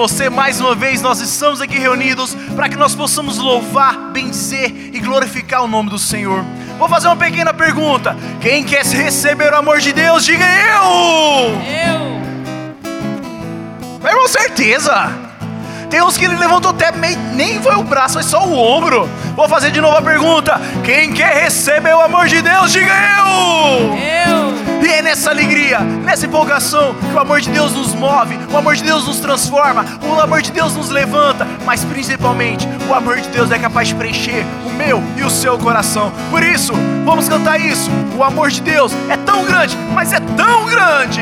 você, mais uma vez, nós estamos aqui reunidos para que nós possamos louvar, benzer e glorificar o nome do Senhor. Vou fazer uma pequena pergunta: quem quer receber o amor de Deus, diga eu! Eu! Com certeza! Tem uns que ele levantou até meio, nem foi o braço, foi só o ombro. Vou fazer de novo a pergunta: quem quer receber o amor de Deus, diga eu! Eu! E é nessa alegria, nessa empolgação, que o amor de Deus nos move, o amor de Deus nos transforma, o amor de Deus nos levanta, mas principalmente o amor de Deus é capaz de preencher o meu e o seu coração. Por isso, vamos cantar isso. O amor de Deus é tão grande, mas é tão grande.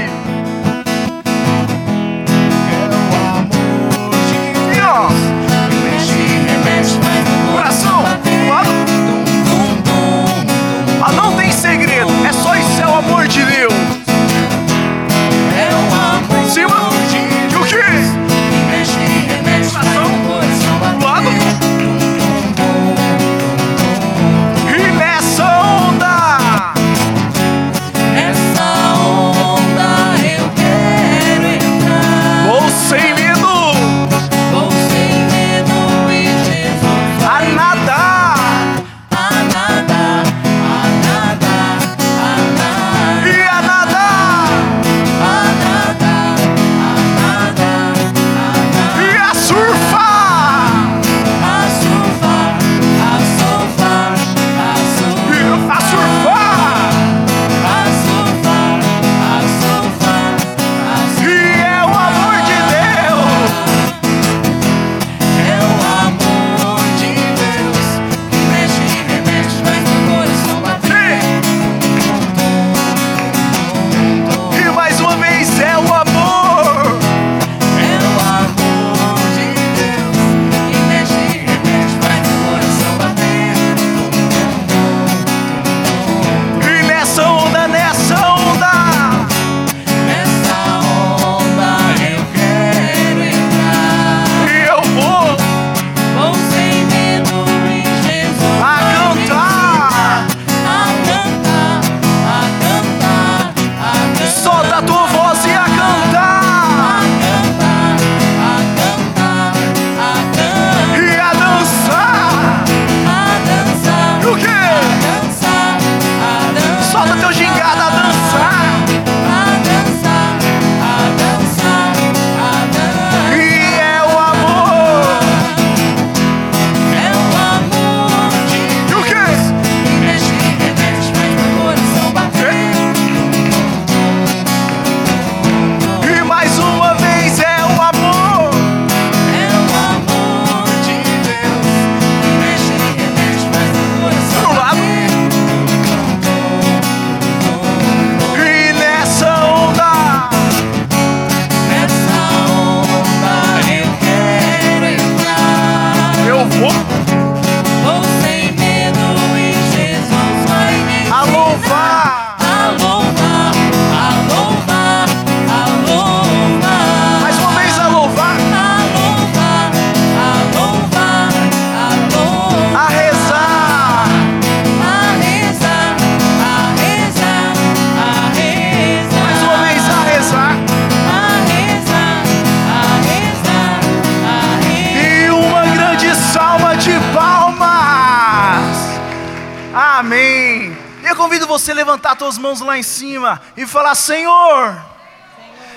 Falar: Senhor,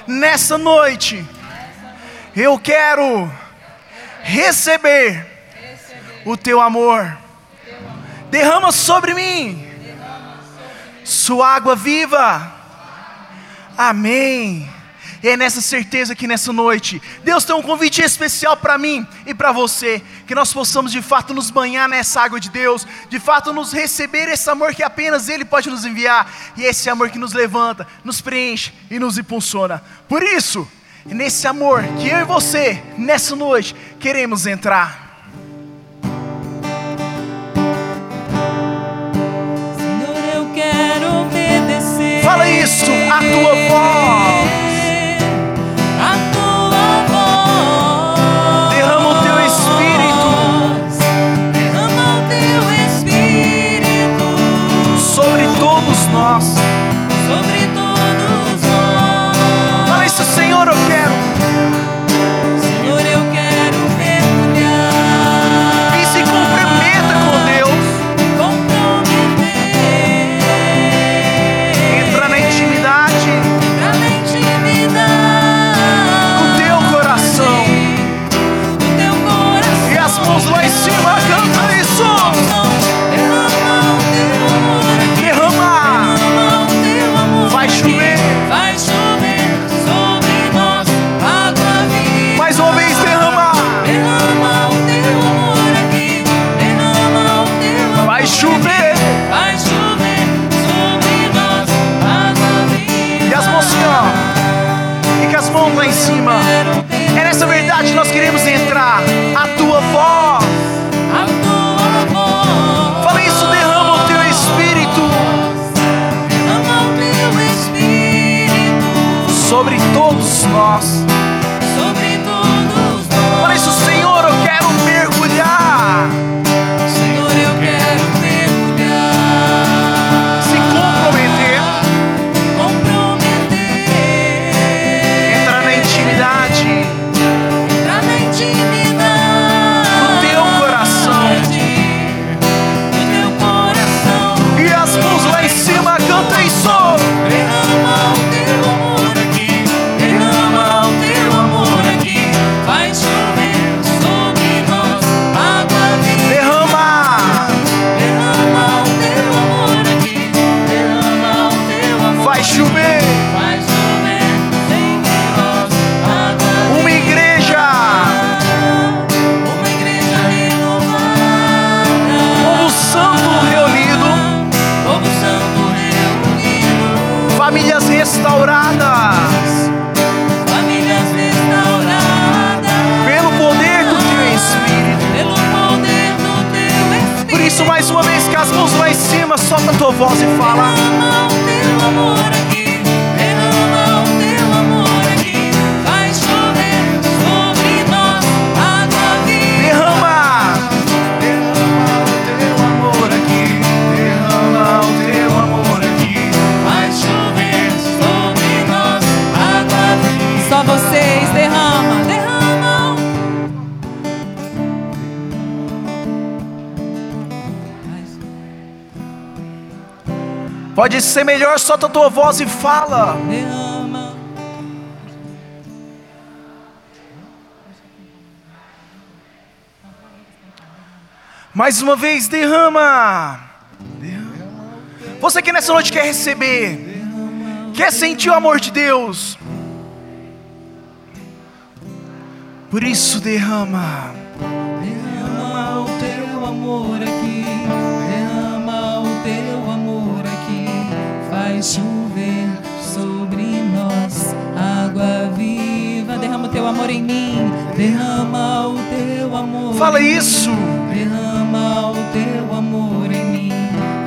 nessa noite, eu quero receber o teu amor. Derrama sobre mim sua água viva. Amém. E é nessa certeza que nessa noite, Deus tem um convite especial para mim e para você, que nós possamos de fato nos banhar nessa água de Deus, de fato nos receber esse amor que apenas Ele pode nos enviar, e esse amor que nos levanta, nos preenche e nos impulsiona. Por isso, nesse amor que eu e você, nessa noite, queremos entrar. Senhor, eu quero obedecer. Fala isso, a tua voz. Tua voz e fala. Derrama o teu amor Pode ser melhor, solta a tua voz e fala. Mais uma vez. Derrama. Você que nessa noite quer receber, quer sentir o amor de Deus. Por isso, derrama. Derrama o teu amor aqui, faz chover sobre nós água viva. Derrama o teu amor em mim, derrama o teu amor. Fala em mim. isso. Derrama o teu amor em mim,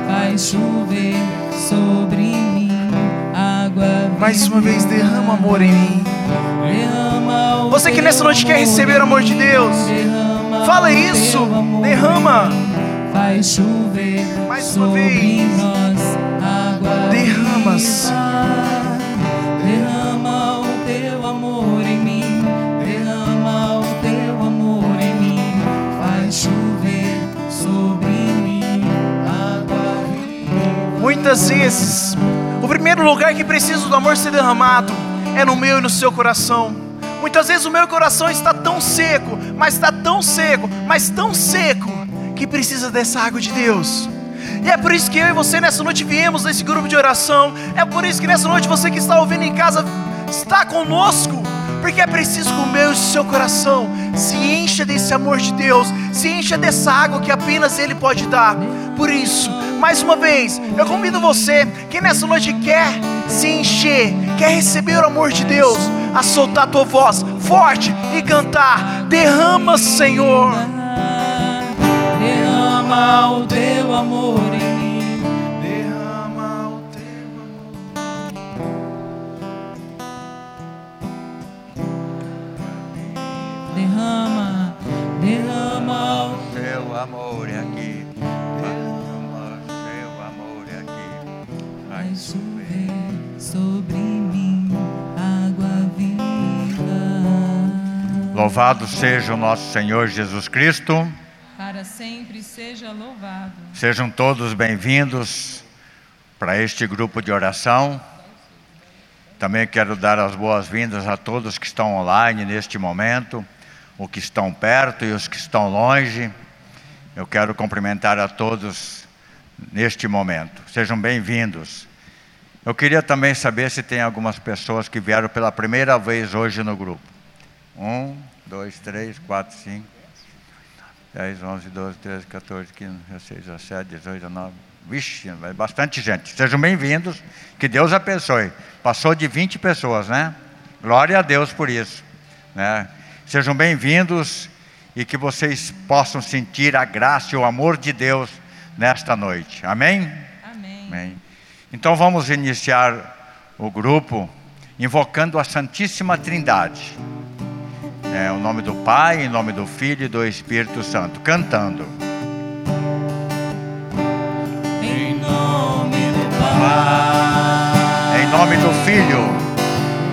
faz chover sobre mim água viva. Mais uma vez, derrama amor em mim. Derrama o Você que nessa noite quer receber o amor de Deus. Derrama Fala isso, derrama. Faz chover Mais uma sobre vez. nós Derrama. Senhor. Derrama o teu amor em mim. Derrama o teu amor em mim. Faz chover sobre mim água viva. Muitas vezes, o primeiro lugar que precisa do amor ser derramado é no meu e no seu coração. Muitas vezes o meu coração está tão seco, mas está tão seco, mas tão seco, que precisa dessa água de Deus. E é por isso que eu e você nessa noite viemos nesse grupo de oração. É por isso que nessa noite você que está ouvindo em casa está conosco. Porque é preciso que o meu e o seu coração se encha desse amor de Deus, se encha dessa água que apenas Ele pode dar. Por isso, mais uma vez, eu convido você que nessa noite quer se encher, quer receber o amor de Deus, a soltar a tua voz forte e cantar: Derrama, Senhor. Derrama o teu amor em mim. Derrama o teu Derrama, derrama o Seu amor é aqui. Derrama seu amor é aqui. Vai chover sobre mim água viva. Louvado seja o nosso Senhor Jesus Cristo. Para sempre seja louvado. Sejam todos bem-vindos para este grupo de oração. Também quero dar as boas-vindas a todos que estão online neste momento, os que estão perto e os que estão longe. Eu quero cumprimentar a todos neste momento. Sejam bem-vindos. Eu queria também saber se tem algumas pessoas que vieram pela primeira vez hoje no grupo. Um, dois, três, quatro, cinco. 10, 11, 12, 13, 14, 15, 16, 17, 18, 19. Vixe, vai bastante gente. Sejam bem-vindos. Que Deus abençoe. Passou de 20 pessoas, né? Glória a Deus por isso. Né? Sejam bem-vindos e que vocês possam sentir a graça e o amor de Deus nesta noite. Amém? Amém. Amém. Então vamos iniciar o grupo invocando a Santíssima Trindade. É, o nome do Pai, em nome do Filho e do Espírito Santo, cantando. Em nome do Pai Em nome do Filho,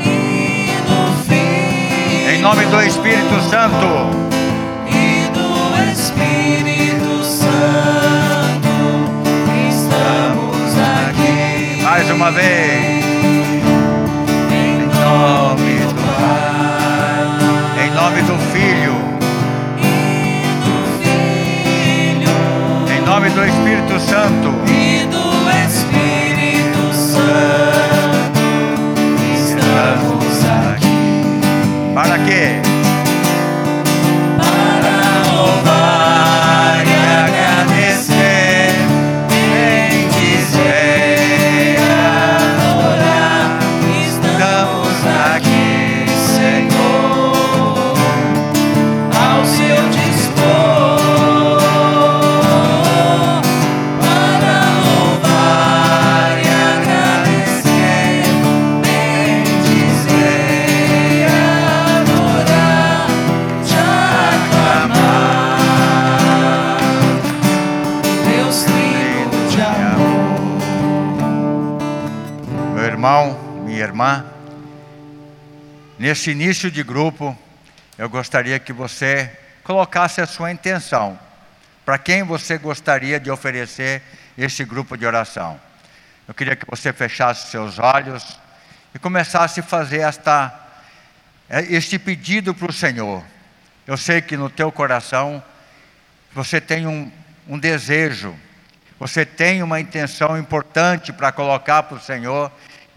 e do Filho em nome do Espírito Santo, e do Espírito Santo, estamos aqui. mais uma vez. Em nome do Filho. Em nome do Espírito Santo, e do Espírito Santo, nesse início de grupo, eu gostaria que você colocasse a sua intenção. Para quem você gostaria de oferecer esse grupo de oração? Eu queria que você fechasse seus olhos e começasse a fazer esta, este pedido para o Senhor. Eu sei que no teu coração você tem um, um desejo, você tem uma intenção importante para colocar para o Senhor.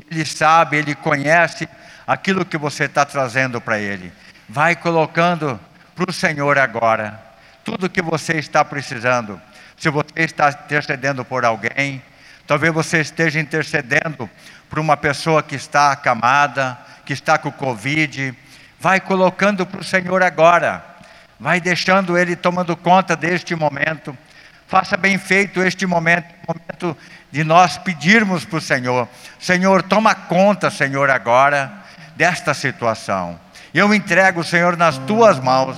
Ele sabe, Ele conhece aquilo que você está trazendo para Ele. Vai colocando para o Senhor agora tudo que você está precisando. Se você está intercedendo por alguém, talvez você esteja intercedendo por uma pessoa que está acamada, que está com Covid. Vai colocando para o Senhor agora. Vai deixando Ele tomando conta deste momento. Faça bem feito este momento, momento de nós pedirmos para o Senhor: Senhor, toma conta, Senhor, agora desta situação. Eu entrego, Senhor, nas tuas mãos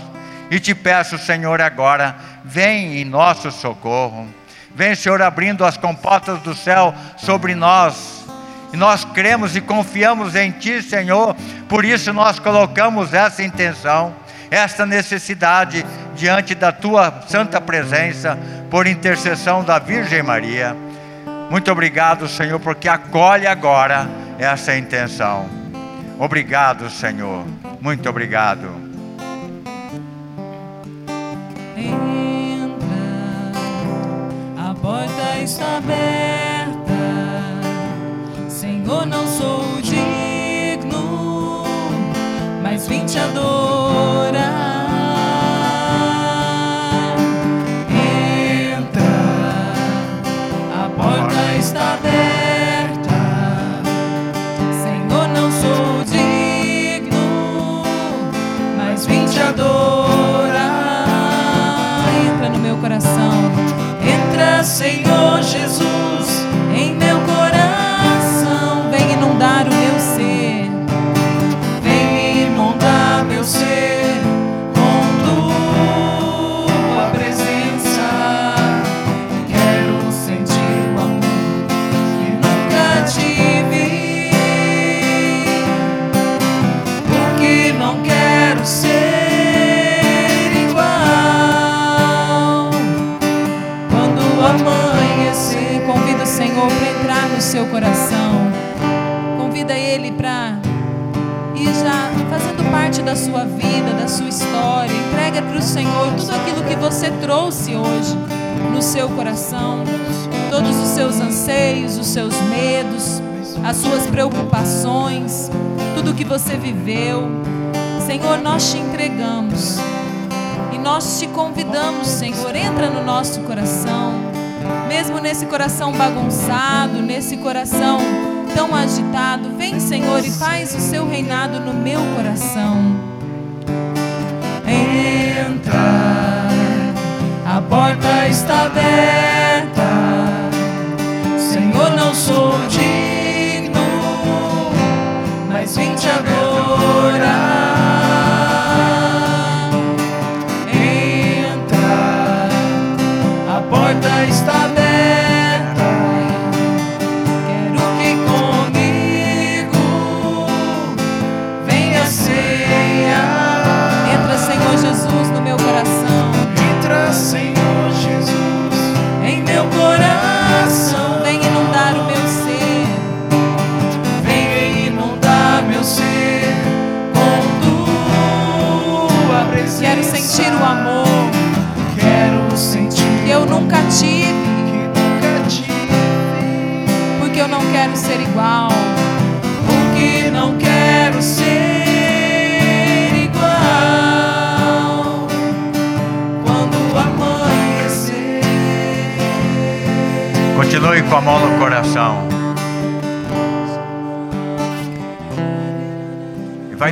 e te peço, Senhor, agora, vem em nosso socorro. Vem, Senhor, abrindo as comportas do céu sobre nós. E nós cremos e confiamos em Ti, Senhor, por isso nós colocamos essa intenção, esta necessidade diante da Tua santa presença, por intercessão da Virgem Maria. Muito obrigado, Senhor, porque acolhe agora essa intenção. Obrigado, Senhor. Muito obrigado. Entra, a porta está aberta. Senhor, não sou digno, mas vim te adorar. Da sua vida, da sua história. Entrega para o Senhor tudo aquilo que você trouxe hoje no seu coração, todos os seus anseios, os seus medos, as suas preocupações, tudo que você viveu. Senhor, nós te entregamos e nós te convidamos, Senhor, entra no nosso coração mesmo nesse coração bagunçado, nesse coração tão agitado, vem, Senhor, e faz o seu reinado no meu coração. Entra, a porta está aberta. Senhor, não sou digno, mas vim te adorar. porta está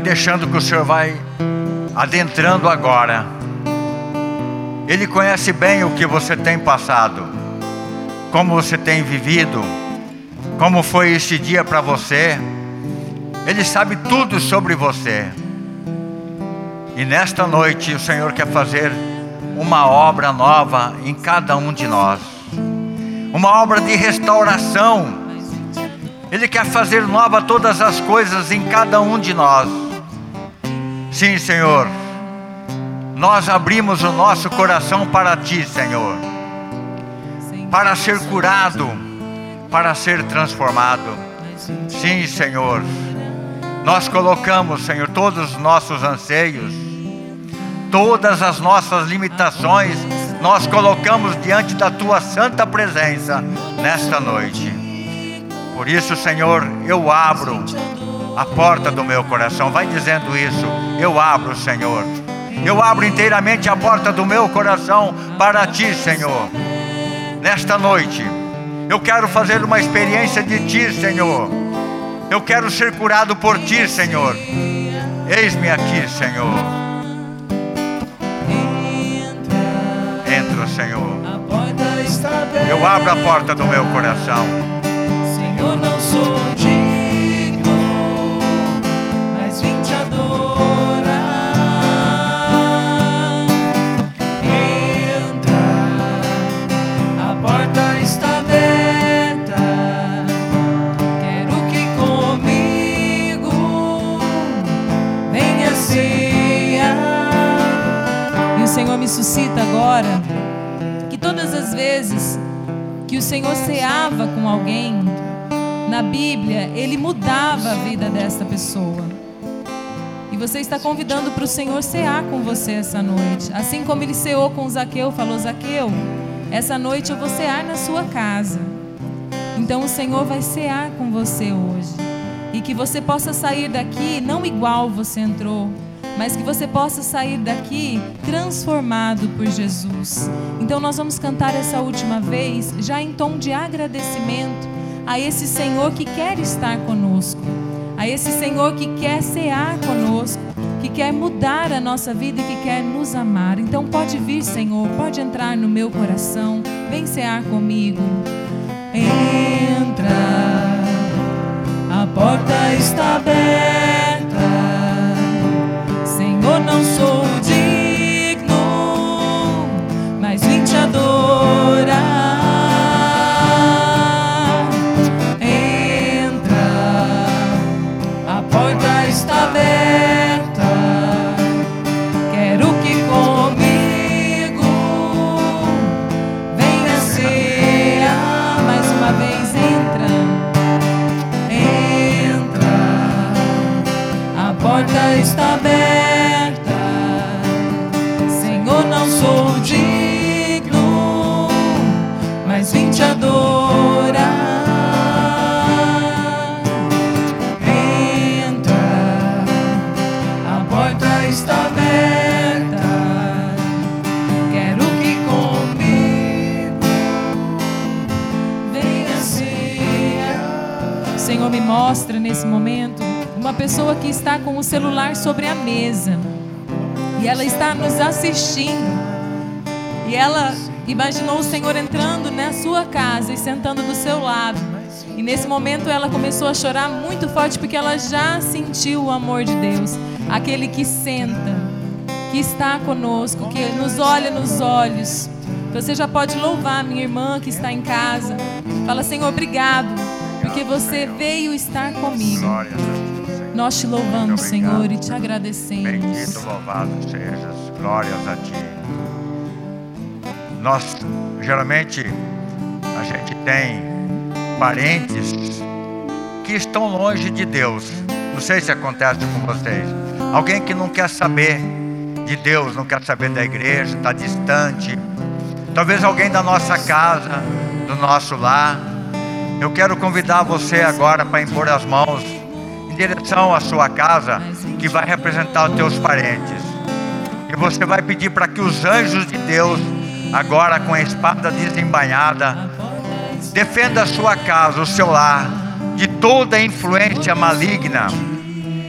deixando que o Senhor vai adentrando agora ele conhece bem o que você tem passado, como você tem vivido, como foi este dia para você. Ele sabe tudo sobre você. E nesta noite o Senhor quer fazer uma obra nova em cada um de nós. Uma obra de restauração. Ele quer fazer nova todas as coisas em cada um de nós. Sim, Senhor nós abrimos o nosso coração para Ti, Senhor, para ser curado, para ser transformado. Sim, Senhor, nós colocamos, Senhor, todos os nossos anseios, todas as nossas limitações, nós colocamos diante da Tua santa presença nesta noite. Por isso, Senhor, eu abro a porta do meu coração. Vai dizendo isso. Eu abro, Senhor eu abro inteiramente a porta do meu coração para ti, Senhor. Nesta noite, eu quero fazer uma experiência de ti, Senhor. Eu quero ser curado por ti, Senhor. Eis-me aqui, Senhor. Entra, Senhor. Eu abro a porta do meu coração. Senhor, não sou digno, Senhor me suscita agora que todas as vezes que o Senhor ceava com alguém, na Bíblia, ele mudava a vida desta pessoa. E você está convidando para o Senhor cear com você essa noite. Assim como ele ceou com Zaqueu, falou: Zaqueu, essa noite eu vou cear na sua casa. Então o Senhor vai cear com você hoje. E que você possa sair daqui não igual você entrou, mas que você possa sair daqui transformado por Jesus. Então nós vamos cantar essa última vez, já em tom de agradecimento a esse Senhor que quer estar conosco, a esse Senhor que quer cear conosco, que quer mudar a nossa vida e que quer nos amar. Então pode vir, Senhor, pode entrar no meu coração, vem cear comigo. Entra, a porta está aberta. Não sou nesse momento uma pessoa que está com o celular sobre a mesa e ela está nos assistindo. E ela imaginou o Senhor entrando na sua casa e sentando do seu lado. E nesse momento ela começou a chorar muito forte porque ela já sentiu o amor de Deus, aquele que senta, que está conosco, que nos olha nos olhos. Você já pode louvar minha irmã que está em casa. Fala, Senhor, obrigado, porque você veio estar comigo. Nós te louvamos. Senhor, e te agradecemos. Bendito, louvado sejas. Glórias a ti. Nós, geralmente, a gente tem parentes que estão longe de Deus. Não sei se acontece com vocês. Alguém que não quer saber de Deus, não quer saber da igreja, está distante. Talvez alguém da nossa casa, do nosso lar. Eu quero convidar você agora para impor as mãos em direção à sua casa, que vai representar os teus parentes. E você vai pedir para que os anjos de Deus, agora com a espada desembainhada, defenda a sua casa, o seu lar, de toda influência maligna,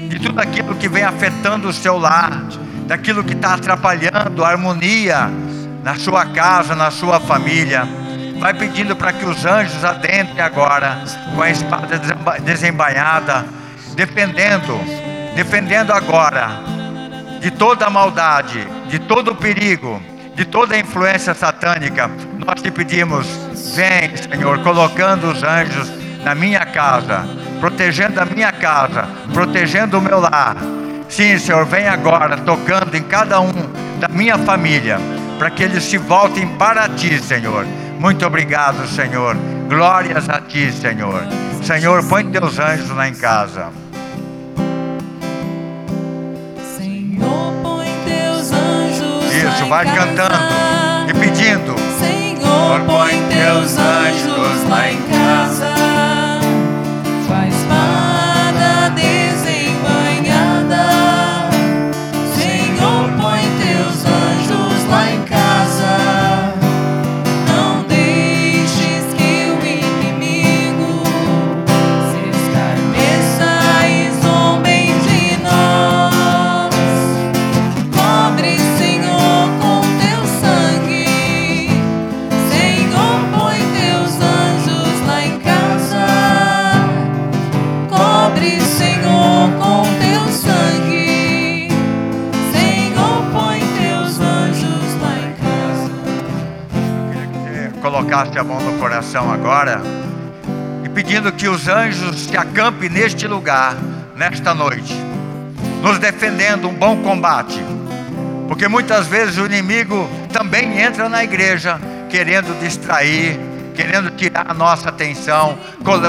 de tudo aquilo que vem afetando o seu lar, daquilo que está atrapalhando a harmonia na sua casa, na sua família. Vai pedindo para que os anjos adentrem agora com a espada desemba- desembainhada, defendendo, defendendo agora de toda a maldade, de todo o perigo, de toda a influência satânica. Nós te pedimos, vem, Senhor, colocando os anjos na minha casa, protegendo a minha casa, protegendo o meu lar. Sim, Senhor, vem agora tocando em cada um da minha família, para que eles se voltem para ti, Senhor. Muito obrigado, Senhor. Glórias a ti, Senhor. Senhor, põe teus anjos lá em casa. Senhor, põe teus anjos lá Isso, vai cantando e pedindo. Senhor, põe teus anjos lá em casa. Colocasse a mão no coração agora e pedindo que os anjos se acampem neste lugar, nesta noite, nos defendendo um bom combate. Porque muitas vezes o inimigo também entra na igreja querendo distrair, querendo tirar a nossa atenção,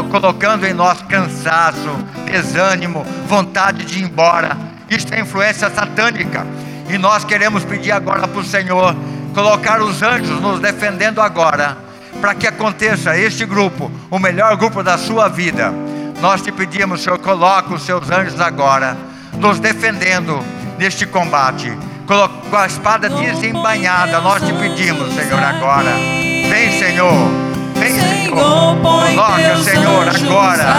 colocando em nós cansaço, desânimo, vontade de ir embora. Isso é influência satânica. E nós queremos pedir agora para o Senhor colocar os anjos nos defendendo agora, para que aconteça este grupo, o melhor grupo da sua vida. Nós te pedimos, Senhor, coloque os seus anjos agora, nos defendendo neste combate. Com a espada desembainhada, nós te pedimos, Senhor, agora. Vem, Senhor. Vem, Senhor. Coloca, Senhor, agora.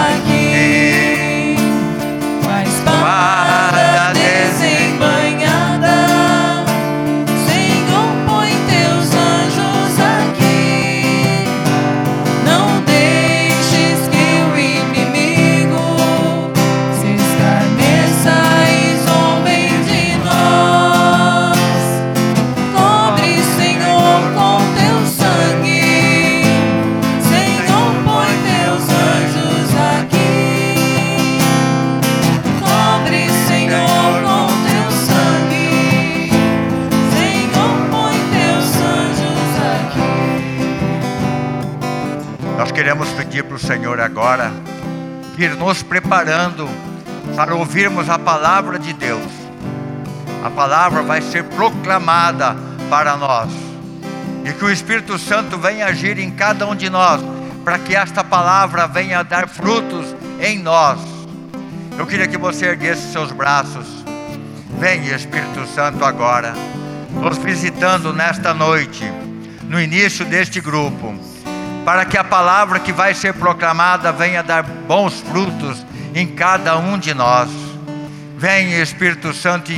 Com a espada queremos pedir para o Senhor agora ir nos preparando para ouvirmos a palavra de Deus. A palavra vai ser proclamada para nós. E que o Espírito Santo venha agir em cada um de nós, para que esta palavra venha dar frutos em nós. Eu queria que você erguesse seus braços. Vem, Espírito Santo, agora, nos visitando nesta noite, no início deste grupo para que a palavra que vai ser proclamada venha dar bons frutos em cada um de nós. Vem Espírito Santo,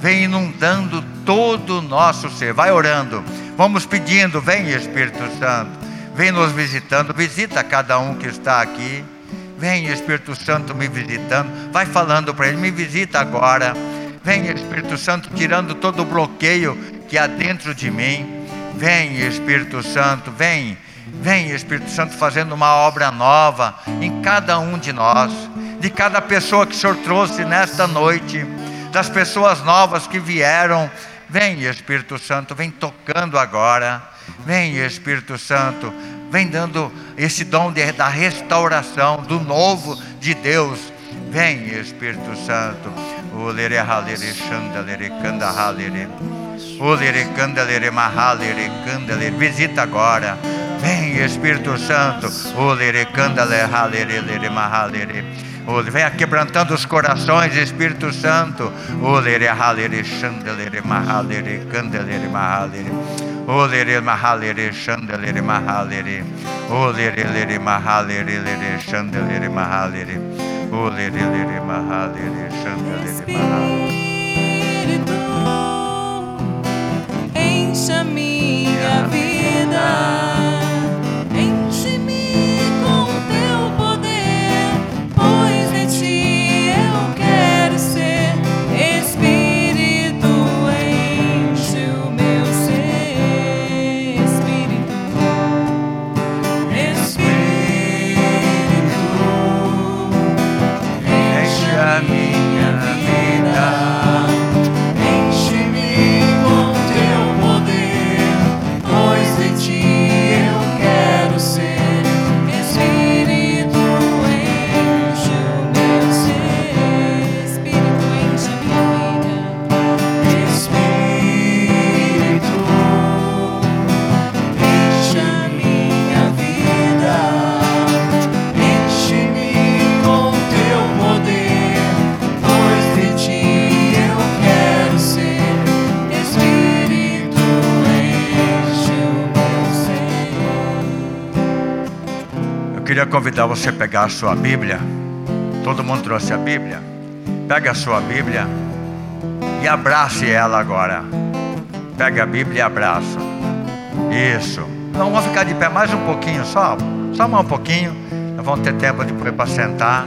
vem inundando todo o nosso ser. Vai orando, vamos pedindo, vem Espírito Santo, vem nos visitando, visita cada um que está aqui. Vem Espírito Santo me visitando, vai falando para ele, me visita agora. Vem Espírito Santo tirando todo o bloqueio que há dentro de mim. Vem Espírito Santo, vem Vem, Espírito Santo, fazendo uma obra nova em cada um de nós, de cada pessoa que o Senhor trouxe nesta noite, das pessoas novas que vieram. Vem, Espírito Santo, vem tocando agora. Vem, Espírito Santo, vem dando esse dom de, da restauração, do novo de Deus. Vem, Espírito Santo. Visita agora. Vem Espírito Santo. Venha quebrantando os corações, Espírito Santo. Olere mahalere candelere mahalere. Olere lere mahalere lere chandelere mahalere. Olere lere mahalere chandelere mahalere. Espírito, encha minha vida. Queria convidar você a pegar a sua Bíblia. Todo mundo trouxe a Bíblia? Pega a sua Bíblia e abrace ela agora. Pega a Bíblia e abraça. Isso. Não vamos ficar de pé mais um pouquinho só. Só mais um pouquinho. Nós vamos ter tempo depois para sentar.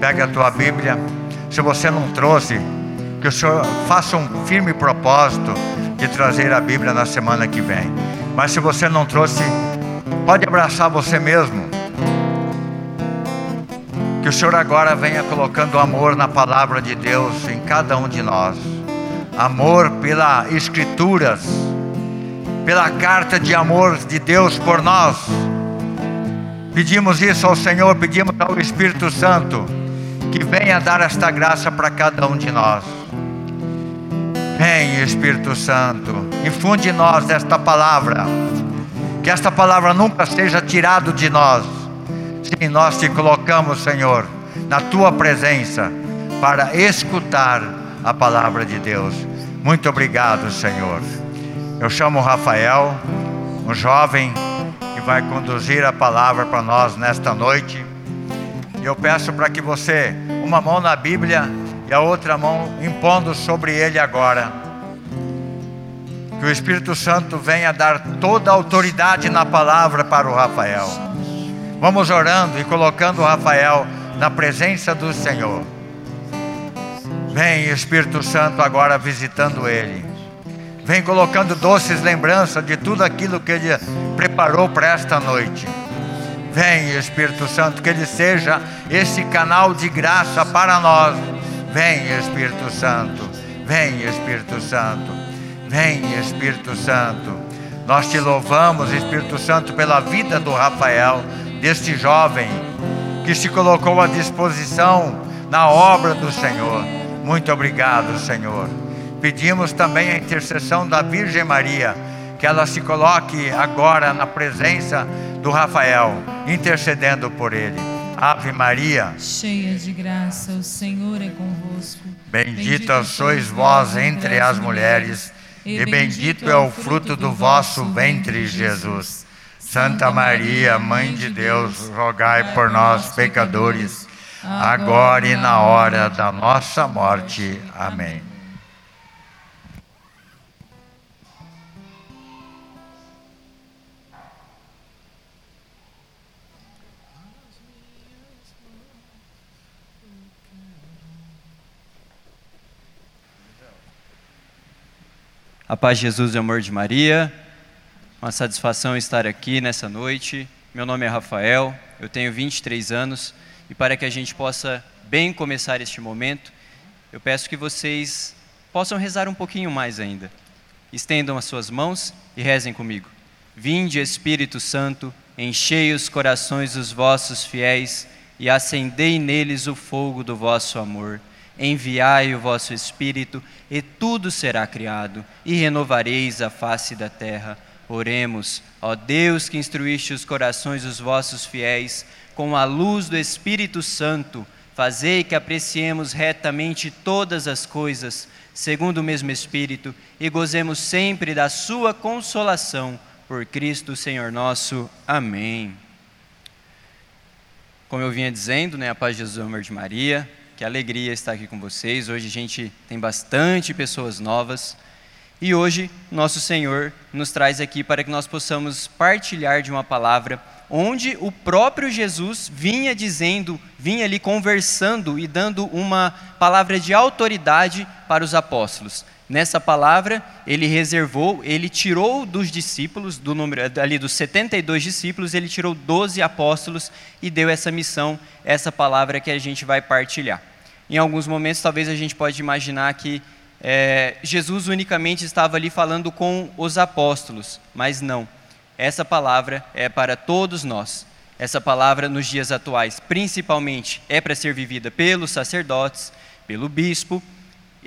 Pega a tua Bíblia. Se você não trouxe, que o Senhor faça um firme propósito de trazer a Bíblia na semana que vem. Mas se você não trouxe, pode abraçar você mesmo. Que o Senhor agora venha colocando amor na palavra de Deus em cada um de nós. Amor pelas Escrituras, pela carta de amor de Deus por nós. Pedimos isso ao Senhor, pedimos ao Espírito Santo que venha dar esta graça para cada um de nós. Vem, Espírito Santo, infunde em nós esta palavra, que esta palavra nunca seja tirada de nós. Sim, nós te colocamos, Senhor, na tua presença para escutar a palavra de Deus. Muito obrigado, Senhor. Eu chamo Rafael, um jovem que vai conduzir a palavra para nós nesta noite. E eu peço para que você, uma mão na Bíblia e a outra mão impondo sobre ele agora. Que o Espírito Santo venha dar toda a autoridade na palavra para o Rafael. Vamos orando e colocando o Rafael na presença do Senhor. Vem, Espírito Santo, agora visitando ele. Vem colocando doces lembranças de tudo aquilo que ele preparou para esta noite. Vem, Espírito Santo, que ele seja esse canal de graça para nós Vem Espírito Santo, vem Espírito Santo, vem Espírito Santo. Nós te louvamos, Espírito Santo, pela vida do Rafael, deste jovem que se colocou à disposição na obra do Senhor. Muito obrigado, Senhor. Pedimos também a intercessão da Virgem Maria, que ela se coloque agora na presença do Rafael, intercedendo por ele. Ave Maria, cheia de graça, o Senhor é convosco. Bendita sois vós entre as mulheres, e bendito é o fruto do vosso ventre, Jesus. Santa Maria, Mãe de Deus, rogai por nós, pecadores, agora e na hora da nossa morte. Amém. A paz de Jesus e o amor de Maria. Uma satisfação estar aqui nessa noite. Meu nome é Rafael, eu tenho 23 anos e para que a gente possa bem começar este momento, eu peço que vocês possam rezar um pouquinho mais ainda. Estendam as suas mãos e rezem comigo. Vinde, Espírito Santo, enchei os corações dos vossos fiéis e acendei neles o fogo do vosso amor enviai o vosso Espírito, e tudo será criado, e renovareis a face da terra. Oremos, ó Deus que instruíste os corações dos vossos fiéis, com a luz do Espírito Santo, fazei que apreciemos retamente todas as coisas, segundo o mesmo Espírito, e gozemos sempre da sua consolação, por Cristo Senhor nosso. Amém. Como eu vinha dizendo, né, a paz de Jesus, amor de Maria, que alegria estar aqui com vocês. Hoje a gente tem bastante pessoas novas. E hoje nosso Senhor nos traz aqui para que nós possamos partilhar de uma palavra onde o próprio Jesus vinha dizendo, vinha ali conversando e dando uma palavra de autoridade para os apóstolos. Nessa palavra, ele reservou, ele tirou dos discípulos, do número ali dos 72 discípulos, ele tirou 12 apóstolos e deu essa missão, essa palavra que a gente vai partilhar. Em alguns momentos, talvez a gente pode imaginar que é, Jesus unicamente estava ali falando com os apóstolos, mas não. Essa palavra é para todos nós. Essa palavra nos dias atuais, principalmente, é para ser vivida pelos sacerdotes, pelo bispo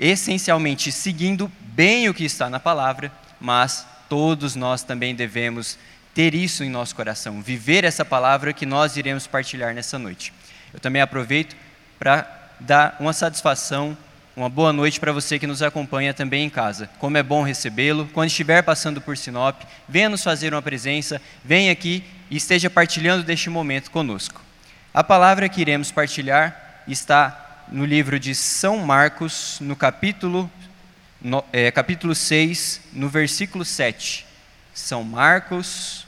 essencialmente seguindo bem o que está na palavra, mas todos nós também devemos ter isso em nosso coração, viver essa palavra que nós iremos partilhar nessa noite. Eu também aproveito para dar uma satisfação, uma boa noite para você que nos acompanha também em casa. Como é bom recebê-lo. Quando estiver passando por Sinop, venha nos fazer uma presença, venha aqui e esteja partilhando deste momento conosco. A palavra que iremos partilhar está no livro de São Marcos, no capítulo, no, é, capítulo 6, no versículo 7. São Marcos,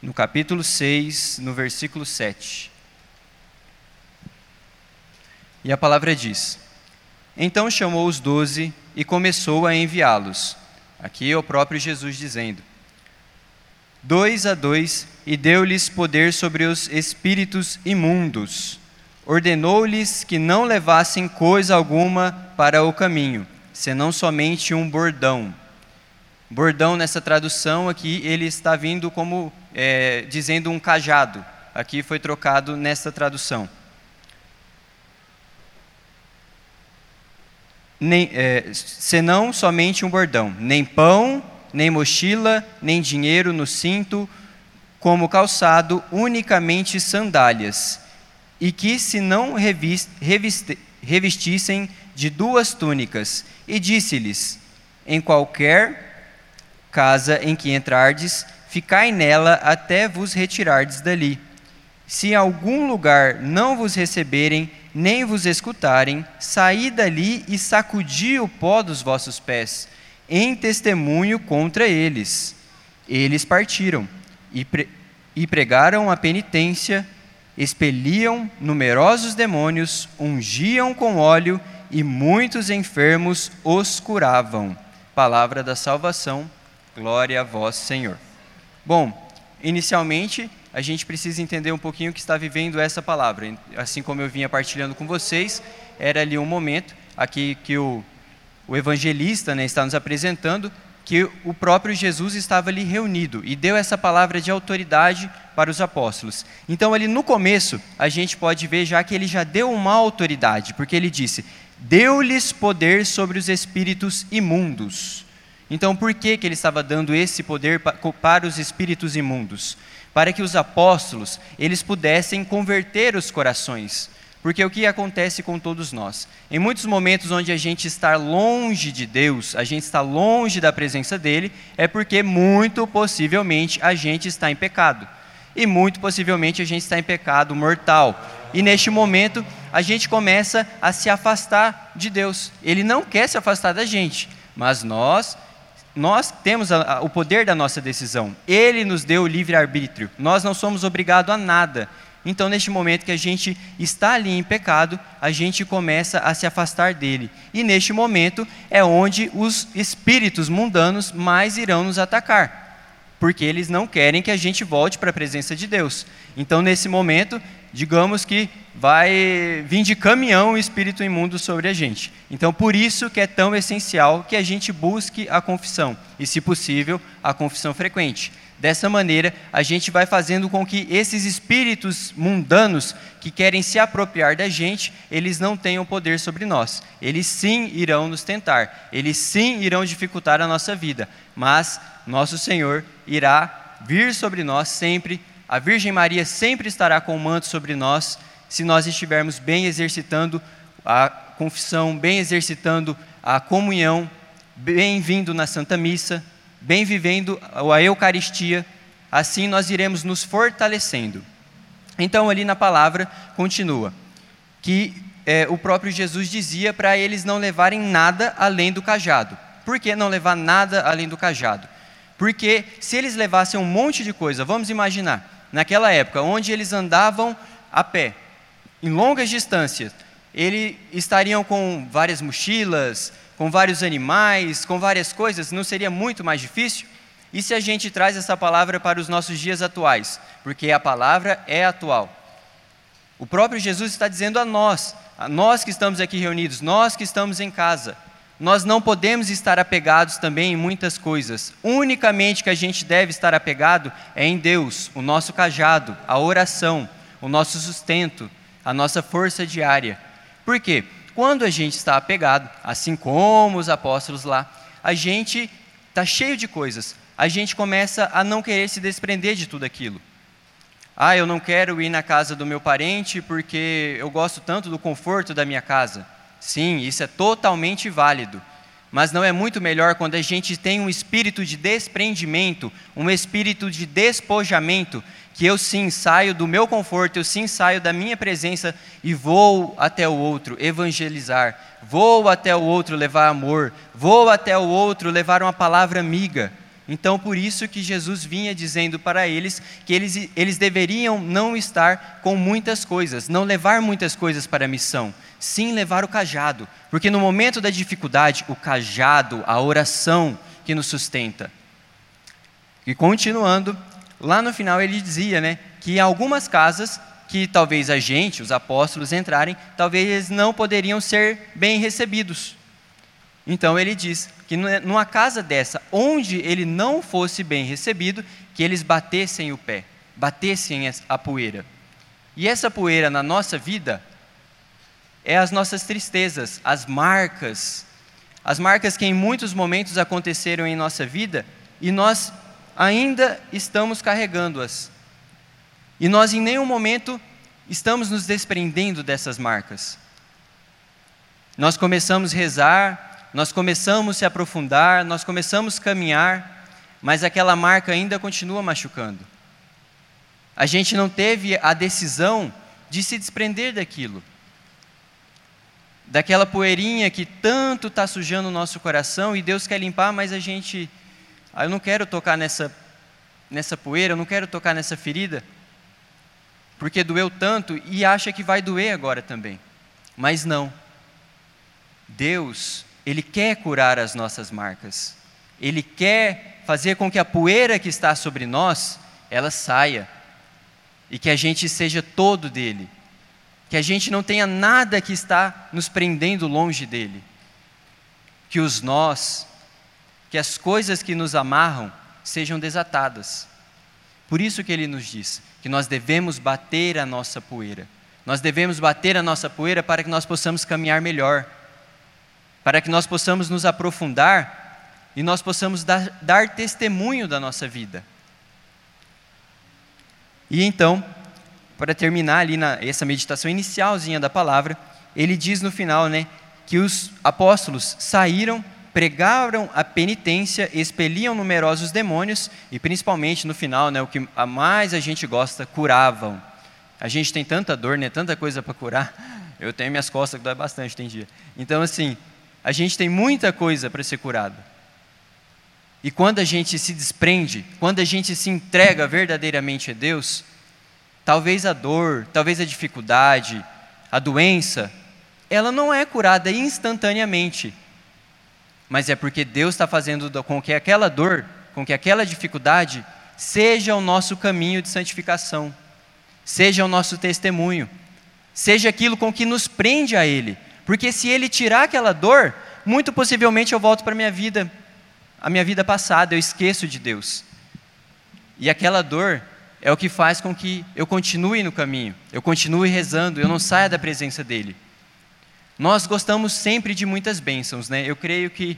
no capítulo 6, no versículo 7. E a palavra diz: Então chamou os doze e começou a enviá-los. Aqui é o próprio Jesus dizendo: Dois a dois, e deu-lhes poder sobre os espíritos imundos ordenou-lhes que não levassem coisa alguma para o caminho, senão somente um bordão. Bordão nessa tradução aqui, ele está vindo como é, dizendo um cajado. Aqui foi trocado nessa tradução. Nem, é, senão somente um bordão, nem pão, nem mochila, nem dinheiro no cinto, como calçado, unicamente sandálias, e que se não revist, revestissem de duas túnicas, e disse-lhes: Em qualquer casa em que entrardes, ficai nela até vos retirardes dali. Se em algum lugar não vos receberem, nem vos escutarem, saí dali e sacudi o pó dos vossos pés, em testemunho contra eles. Eles partiram e, pre e pregaram a penitência, expeliam numerosos demônios, ungiam com óleo e muitos enfermos os curavam. Palavra da salvação, glória a vós, Senhor. Bom, inicialmente a gente precisa entender um pouquinho o que está vivendo essa palavra. Assim como eu vinha partilhando com vocês, era ali um momento aqui que o, o evangelista né, está nos apresentando que o próprio Jesus estava ali reunido e deu essa palavra de autoridade para os apóstolos. Então, ali no começo, a gente pode ver já que ele já deu uma autoridade, porque ele disse: Deu-lhes poder sobre os espíritos imundos. Então, por que, que ele estava dando esse poder para os espíritos imundos? Para que os apóstolos eles pudessem converter os corações porque o que acontece com todos nós? Em muitos momentos onde a gente está longe de Deus, a gente está longe da presença dele, é porque muito possivelmente a gente está em pecado. E muito possivelmente a gente está em pecado mortal. E neste momento a gente começa a se afastar de Deus. Ele não quer se afastar da gente, mas nós nós temos a, a, o poder da nossa decisão. Ele nos deu o livre arbítrio. Nós não somos obrigados a nada. Então, neste momento que a gente está ali em pecado, a gente começa a se afastar dele. E neste momento é onde os espíritos mundanos mais irão nos atacar, porque eles não querem que a gente volte para a presença de Deus. Então, nesse momento, digamos que vai vir de caminhão o espírito imundo sobre a gente. Então, por isso que é tão essencial que a gente busque a confissão e, se possível, a confissão frequente. Dessa maneira, a gente vai fazendo com que esses espíritos mundanos que querem se apropriar da gente, eles não tenham poder sobre nós. Eles sim irão nos tentar, eles sim irão dificultar a nossa vida, mas nosso Senhor irá vir sobre nós sempre. A Virgem Maria sempre estará com o manto sobre nós, se nós estivermos bem exercitando a confissão, bem exercitando a comunhão, bem vindo na Santa Missa, bem vivendo a Eucaristia, assim nós iremos nos fortalecendo. Então, ali na palavra, continua, que é, o próprio Jesus dizia para eles não levarem nada além do cajado. Por que não levar nada além do cajado? Porque se eles levassem um monte de coisa, vamos imaginar, naquela época, onde eles andavam a pé, em longas distâncias, eles estariam com várias mochilas, com vários animais, com várias coisas, não seria muito mais difícil? E se a gente traz essa palavra para os nossos dias atuais? Porque a palavra é atual. O próprio Jesus está dizendo a nós, a nós que estamos aqui reunidos, nós que estamos em casa, nós não podemos estar apegados também em muitas coisas. Unicamente que a gente deve estar apegado é em Deus, o nosso cajado, a oração, o nosso sustento, a nossa força diária. Por quê? quando a gente está apegado, assim como os apóstolos lá, a gente está cheio de coisas, a gente começa a não querer se desprender de tudo aquilo. Ah, eu não quero ir na casa do meu parente porque eu gosto tanto do conforto da minha casa. Sim, isso é totalmente válido. Mas não é muito melhor quando a gente tem um espírito de desprendimento, um espírito de despojamento, que eu sim saio do meu conforto, eu sim saio da minha presença e vou até o outro evangelizar, vou até o outro levar amor, vou até o outro levar uma palavra amiga. Então, por isso que Jesus vinha dizendo para eles que eles, eles deveriam não estar com muitas coisas, não levar muitas coisas para a missão, sim levar o cajado, porque no momento da dificuldade, o cajado, a oração que nos sustenta. E continuando, lá no final ele dizia, né, que em algumas casas que talvez a gente, os apóstolos entrarem, talvez eles não poderiam ser bem recebidos. Então ele diz que numa casa dessa, onde ele não fosse bem recebido, que eles batessem o pé, batessem a poeira. E essa poeira na nossa vida é as nossas tristezas, as marcas, as marcas que em muitos momentos aconteceram em nossa vida e nós ainda estamos carregando-as. E nós em nenhum momento estamos nos desprendendo dessas marcas. Nós começamos a rezar, nós começamos a se aprofundar, nós começamos a caminhar, mas aquela marca ainda continua machucando. A gente não teve a decisão de se desprender daquilo. Daquela poeirinha que tanto está sujando o nosso coração e Deus quer limpar, mas a gente. Ah, eu não quero tocar nessa, nessa poeira, eu não quero tocar nessa ferida, porque doeu tanto e acha que vai doer agora também. Mas não. Deus, Ele quer curar as nossas marcas. Ele quer fazer com que a poeira que está sobre nós, ela saia e que a gente seja todo dele, que a gente não tenha nada que está nos prendendo longe dele, que os nós, que as coisas que nos amarram sejam desatadas. Por isso que ele nos diz que nós devemos bater a nossa poeira. Nós devemos bater a nossa poeira para que nós possamos caminhar melhor, para que nós possamos nos aprofundar e nós possamos dar, dar testemunho da nossa vida. E então, para terminar ali na essa meditação inicialzinha da palavra, ele diz no final, né, que os apóstolos saíram, pregaram a penitência, expeliam numerosos demônios e principalmente no final, né, o que a mais a gente gosta, curavam. A gente tem tanta dor, né, tanta coisa para curar. Eu tenho minhas costas que dói bastante tem dia. Então assim, a gente tem muita coisa para ser curado. E quando a gente se desprende, quando a gente se entrega verdadeiramente a Deus, talvez a dor, talvez a dificuldade, a doença, ela não é curada instantaneamente. Mas é porque Deus está fazendo com que aquela dor, com que aquela dificuldade, seja o nosso caminho de santificação, seja o nosso testemunho, seja aquilo com que nos prende a Ele. Porque se Ele tirar aquela dor, muito possivelmente eu volto para a minha vida a minha vida passada, eu esqueço de Deus. E aquela dor é o que faz com que eu continue no caminho, eu continue rezando, eu não saia da presença dEle. Nós gostamos sempre de muitas bênçãos, né? Eu creio que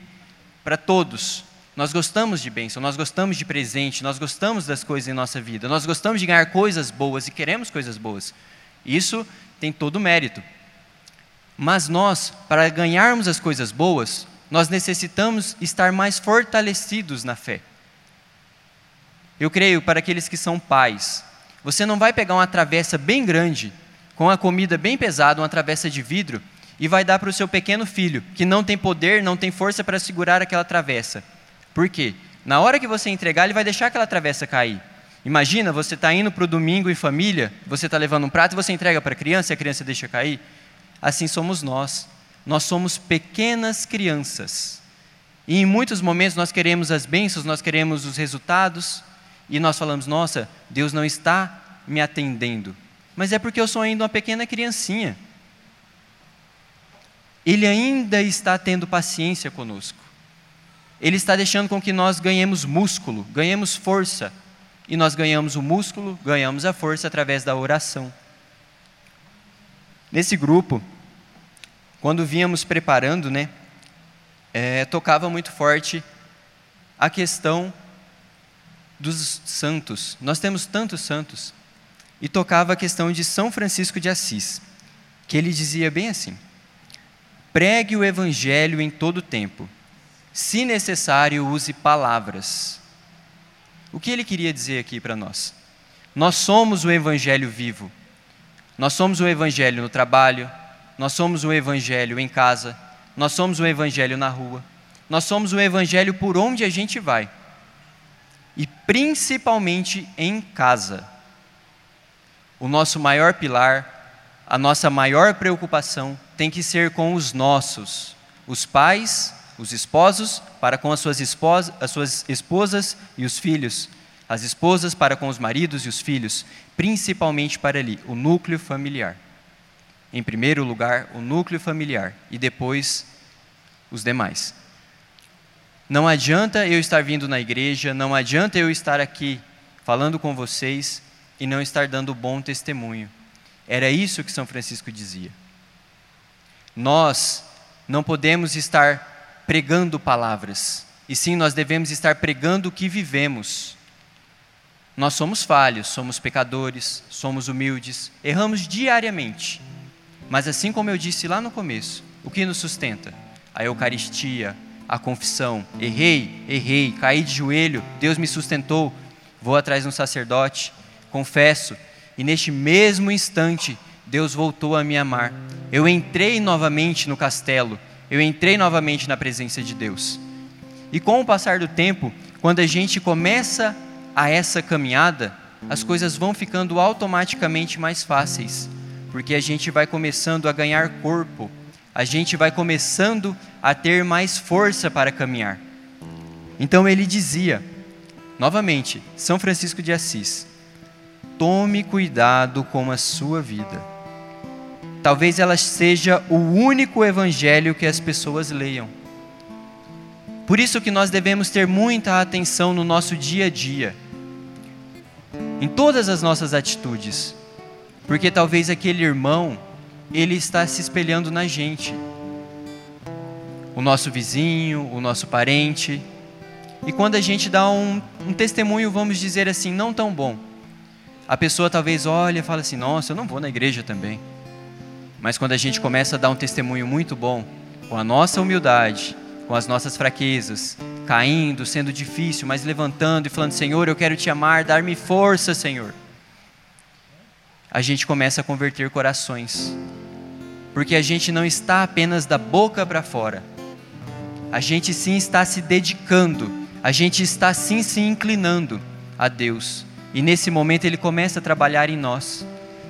para todos, nós gostamos de bênção, nós gostamos de presente, nós gostamos das coisas em nossa vida, nós gostamos de ganhar coisas boas e queremos coisas boas. Isso tem todo mérito. Mas nós, para ganharmos as coisas boas, nós necessitamos estar mais fortalecidos na fé. Eu creio para aqueles que são pais, você não vai pegar uma travessa bem grande, com a comida bem pesada, uma travessa de vidro, e vai dar para o seu pequeno filho, que não tem poder, não tem força para segurar aquela travessa. Por quê? Na hora que você entregar, ele vai deixar aquela travessa cair. Imagina, você está indo para o domingo em família, você está levando um prato e você entrega para a criança e a criança deixa cair. Assim somos nós. Nós somos pequenas crianças. E em muitos momentos nós queremos as bênçãos, nós queremos os resultados, e nós falamos: nossa, Deus não está me atendendo. Mas é porque eu sou ainda uma pequena criancinha. Ele ainda está tendo paciência conosco. Ele está deixando com que nós ganhemos músculo, ganhemos força. E nós ganhamos o músculo, ganhamos a força através da oração. Nesse grupo, quando vínhamos preparando, né, é, tocava muito forte a questão dos santos. Nós temos tantos santos. E tocava a questão de São Francisco de Assis, que ele dizia bem assim: pregue o evangelho em todo tempo. Se necessário, use palavras. O que ele queria dizer aqui para nós? Nós somos o evangelho vivo. Nós somos o evangelho no trabalho, nós somos o Evangelho em casa, nós somos o Evangelho na rua, nós somos o Evangelho por onde a gente vai, e principalmente em casa. O nosso maior pilar, a nossa maior preocupação tem que ser com os nossos, os pais, os esposos, para com as suas, esposas, as suas esposas e os filhos, as esposas para com os maridos e os filhos, principalmente para ali, o núcleo familiar em primeiro lugar, o núcleo familiar e depois os demais. Não adianta eu estar vindo na igreja, não adianta eu estar aqui falando com vocês e não estar dando bom testemunho. Era isso que São Francisco dizia. Nós não podemos estar pregando palavras, e sim nós devemos estar pregando o que vivemos. Nós somos falhos, somos pecadores, somos humildes, erramos diariamente. Mas assim como eu disse lá no começo, o que nos sustenta? A Eucaristia, a confissão. Errei, errei, caí de joelho, Deus me sustentou. Vou atrás de um sacerdote, confesso, e neste mesmo instante Deus voltou a me amar. Eu entrei novamente no castelo, eu entrei novamente na presença de Deus. E com o passar do tempo, quando a gente começa a essa caminhada, as coisas vão ficando automaticamente mais fáceis, porque a gente vai começando a ganhar corpo, a gente vai começando a ter mais força para caminhar. Então ele dizia, novamente, São Francisco de Assis: tome cuidado com a sua vida. Talvez ela seja o único evangelho que as pessoas leiam. Por isso que nós devemos ter muita atenção no nosso dia a dia, em todas as nossas atitudes, porque talvez aquele irmão ele está se espelhando na gente. O nosso vizinho, o nosso parente. E quando a gente dá um, um testemunho, vamos dizer assim, não tão bom, a pessoa talvez olhe e fale assim: Nossa, eu não vou na igreja também. Mas quando a gente começa a dar um testemunho muito bom, com a nossa humildade, com as nossas fraquezas, caindo, sendo difícil, mas levantando e falando: Senhor, eu quero te amar, dar-me força, Senhor. A gente começa a converter corações, porque a gente não está apenas da boca para fora, a gente sim está se dedicando, a gente está sim se inclinando a Deus, e nesse momento Ele começa a trabalhar em nós.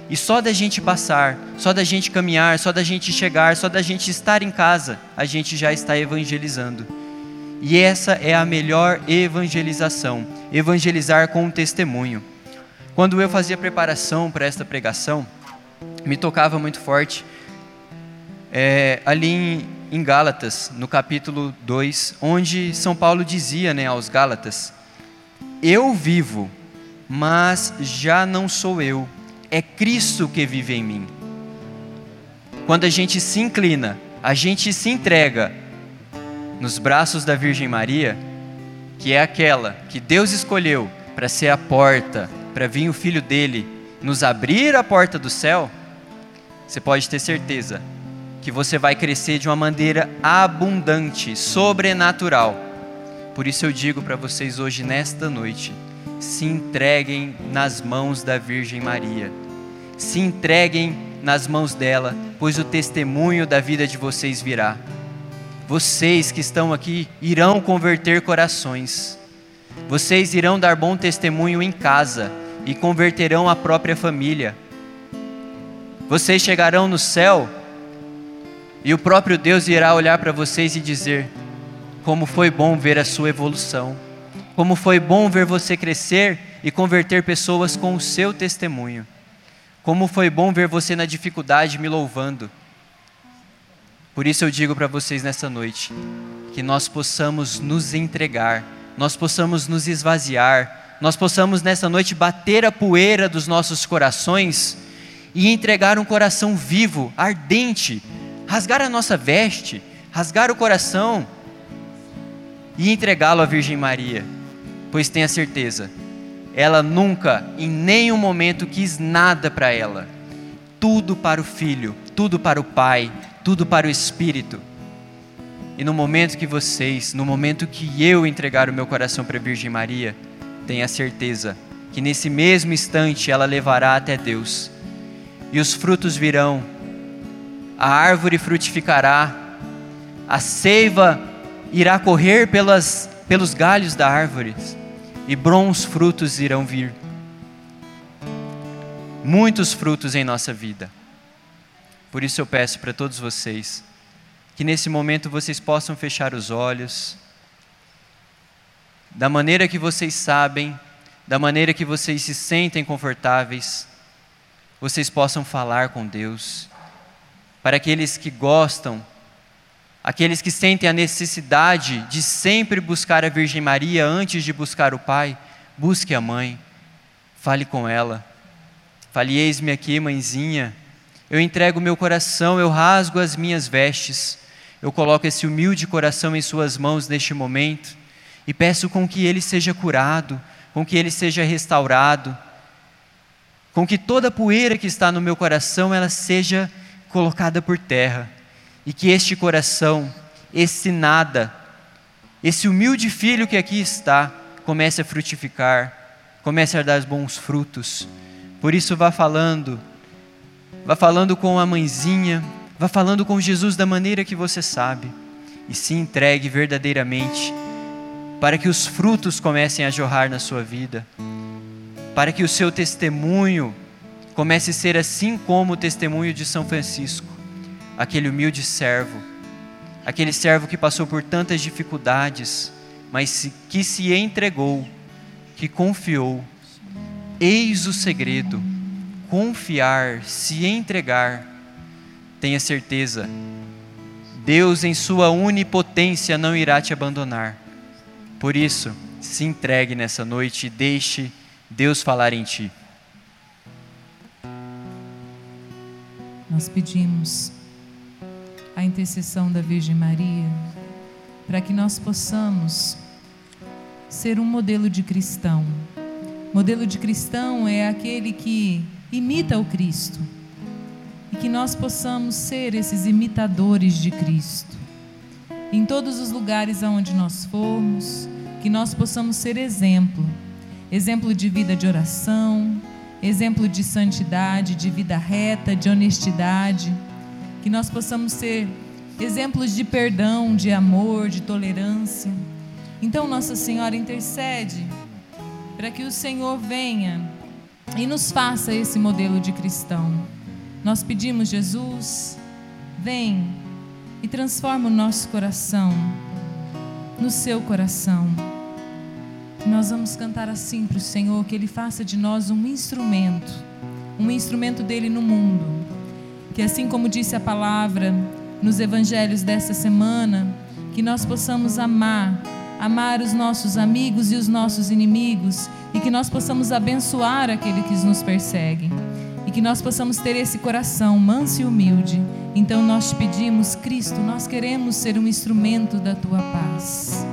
E só da gente passar, só da gente caminhar, só da gente chegar, só da gente estar em casa, a gente já está evangelizando. E essa é a melhor evangelização evangelizar com um testemunho. Quando eu fazia preparação para esta pregação, me tocava muito forte é, ali em, em, Gálatas, no capítulo 2, onde São Paulo dizia né, aos Gálatas: Eu vivo, mas já não sou eu, é Cristo que vive em mim. Quando a gente se inclina, a gente se entrega nos braços da Virgem Maria, que é aquela que Deus escolheu para ser a porta, para vir o filho dele nos abrir a porta do céu, você pode ter certeza que você vai crescer de uma maneira abundante, sobrenatural. Por isso eu digo para vocês hoje, nesta noite, se entreguem nas mãos da Virgem Maria. Se entreguem nas mãos dela, pois o testemunho da vida de vocês virá. Vocês que estão aqui irão converter corações. Vocês irão dar bom testemunho em casa e converterão a própria família. Vocês chegarão no céu e o próprio Deus irá olhar para vocês e dizer: Como foi bom ver a sua evolução. Como foi bom ver você crescer e converter pessoas com o seu testemunho. Como foi bom ver você na dificuldade me louvando. Por isso eu digo para vocês nessa noite que nós possamos nos entregar, nós possamos nos esvaziar, nós possamos nessa noite bater a poeira dos nossos corações e entregar um coração vivo, ardente, rasgar a nossa veste, rasgar o coração e entregá-lo à Virgem Maria, pois tenha certeza, ela nunca, em nenhum momento, quis nada para ela, tudo para o Filho, tudo para o Pai, tudo para o Espírito. E no momento que vocês, no momento que eu entregar o meu coração para a Virgem Maria, tenha certeza que nesse mesmo instante ela levará até Deus, e os frutos virão, a árvore frutificará, a seiva irá correr pelas, pelos galhos da árvore, e bons frutos irão vir. Muitos frutos em nossa vida. Por isso eu peço para todos vocês que nesse momento vocês possam fechar os olhos, da maneira que vocês sabem, da maneira que vocês se sentem confortáveis, vocês possam falar com Deus. Para aqueles que gostam aqueles que sentem a necessidade de sempre buscar a Virgem Maria antes de buscar o Pai, busque a mãe, fale com ela. Fale, eis-me aqui, mãezinha. Eu entrego meu coração, eu rasgo as minhas vestes. Eu coloco esse humilde coração em suas mãos neste momento e peço com que ele seja curado, com que ele seja restaurado, com que toda poeira que está no meu coração ela seja colocada por terra e que este coração, esse nada, esse humilde filho que aqui está, comece a frutificar, comece a dar bons frutos. Por isso, vá falando, vá falando com a mãezinha, vá falando com Jesus da maneira que você sabe, e se entregue verdadeiramente, para que os frutos comecem a jorrar na sua vida, para que o seu testemunho comece a ser assim como o testemunho de São Francisco aquele humilde servo, aquele servo que passou por tantas dificuldades, mas que se entregou, que confiou. Eis o segredo: confiar, se entregar. Tenha certeza, Deus, em Sua onipotência, não irá te abandonar. Por isso, se entregue nessa noite e deixe Deus falar em ti. Nós pedimos a intercessão da Virgem Maria, para que nós possamos ser um modelo de cristão. Modelo de cristão é aquele que imita o Cristo e que nós possamos ser esses imitadores de Cristo. Em todos os lugares aonde nós formos, que nós possamos ser exemplo, exemplo de vida de oração, exemplo de santidade, de vida reta, de honestidade que nós possamos ser exemplos de perdão, de amor, de tolerância. Então, Nossa Senhora intercede para que o Senhor venha e nos faça esse modelo de cristão. Nós pedimos, Jesus, vem e transforma o nosso coração no seu coração. Nós vamos cantar assim para o Senhor, que Ele faça de nós um instrumento, um instrumento dele no mundo que assim como disse a palavra nos evangelhos dessa semana, que nós possamos amar, amar os nossos amigos e os nossos inimigos, e que nós possamos abençoar aquele que nos persegue, e que nós possamos ter esse coração manso e humilde. Então nós te pedimos, Cristo, nós queremos ser um instrumento da tua paz.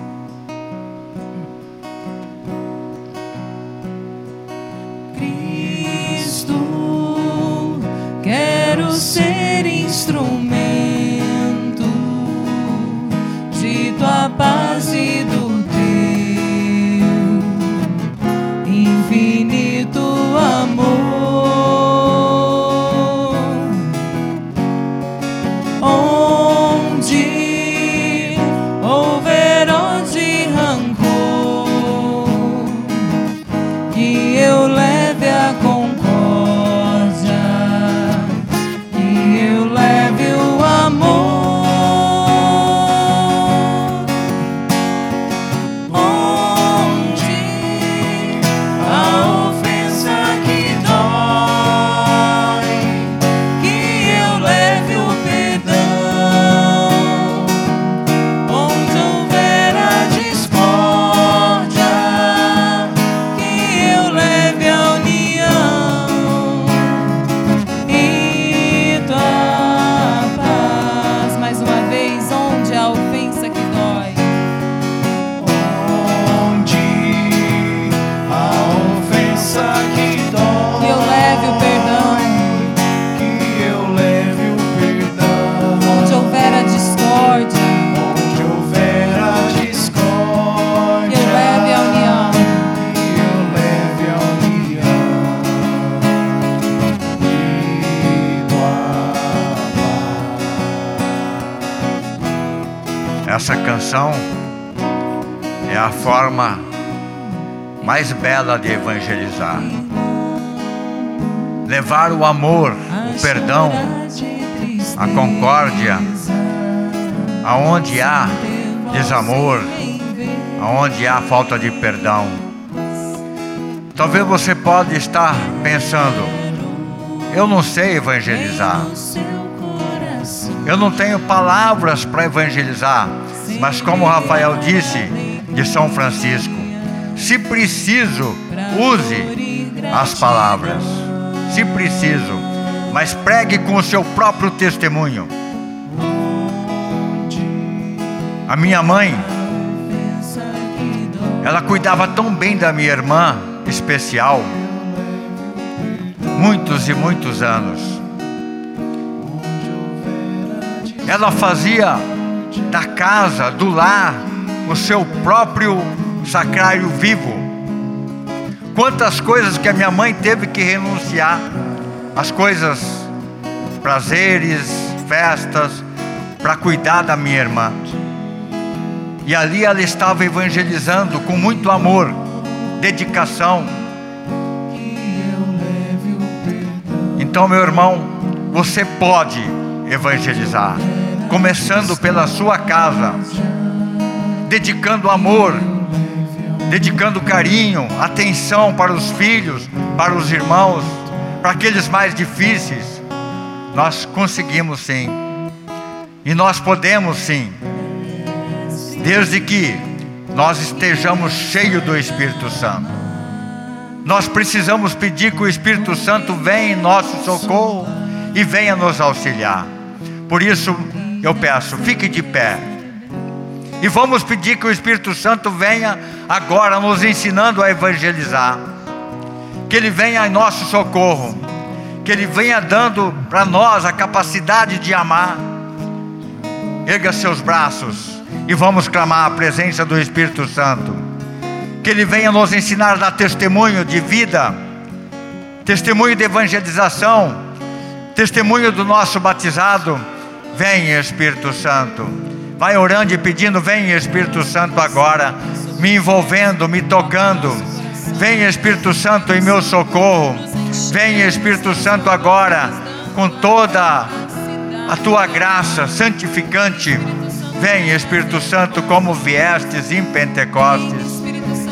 Ser instrumento de tua paz desamor, aonde há falta de perdão. Talvez você pode estar pensando, eu não sei evangelizar. Eu não tenho palavras para evangelizar, mas como Rafael disse de São Francisco, se preciso, use as palavras. Se preciso, mas pregue com o seu próprio testemunho. A minha mãe, ela cuidava tão bem da minha irmã especial, muitos e muitos anos. Ela fazia da casa, do lar, o seu próprio sacrário vivo. Quantas coisas que a minha mãe teve que renunciar, as coisas, prazeres, festas, para cuidar da minha irmã. E ali ela estava evangelizando com muito amor, dedicação. Então, meu irmão, você pode evangelizar, começando pela sua casa, dedicando amor, dedicando carinho, atenção para os filhos, para os irmãos, para aqueles mais difíceis. Nós conseguimos sim, e nós podemos sim desde que nós estejamos cheios do Espírito Santo. Nós precisamos pedir que o Espírito Santo venha em nosso socorro e venha nos auxiliar. Por isso eu peço, fique de pé. E vamos pedir que o Espírito Santo venha agora nos ensinando a evangelizar. Que ele venha em nosso socorro. Que ele venha dando para nós a capacidade de amar. Erga seus braços e vamos clamar a presença do Espírito Santo. Que Ele venha nos ensinar a dar testemunho de vida, testemunho de evangelização, testemunho do nosso batizado. Vem Espírito Santo. Vai orando e pedindo, vem Espírito Santo agora, me envolvendo, me tocando. Vem Espírito Santo em meu socorro. Vem Espírito Santo agora, com toda a tua graça santificante Vem Espírito Santo, como viestes em Pentecostes.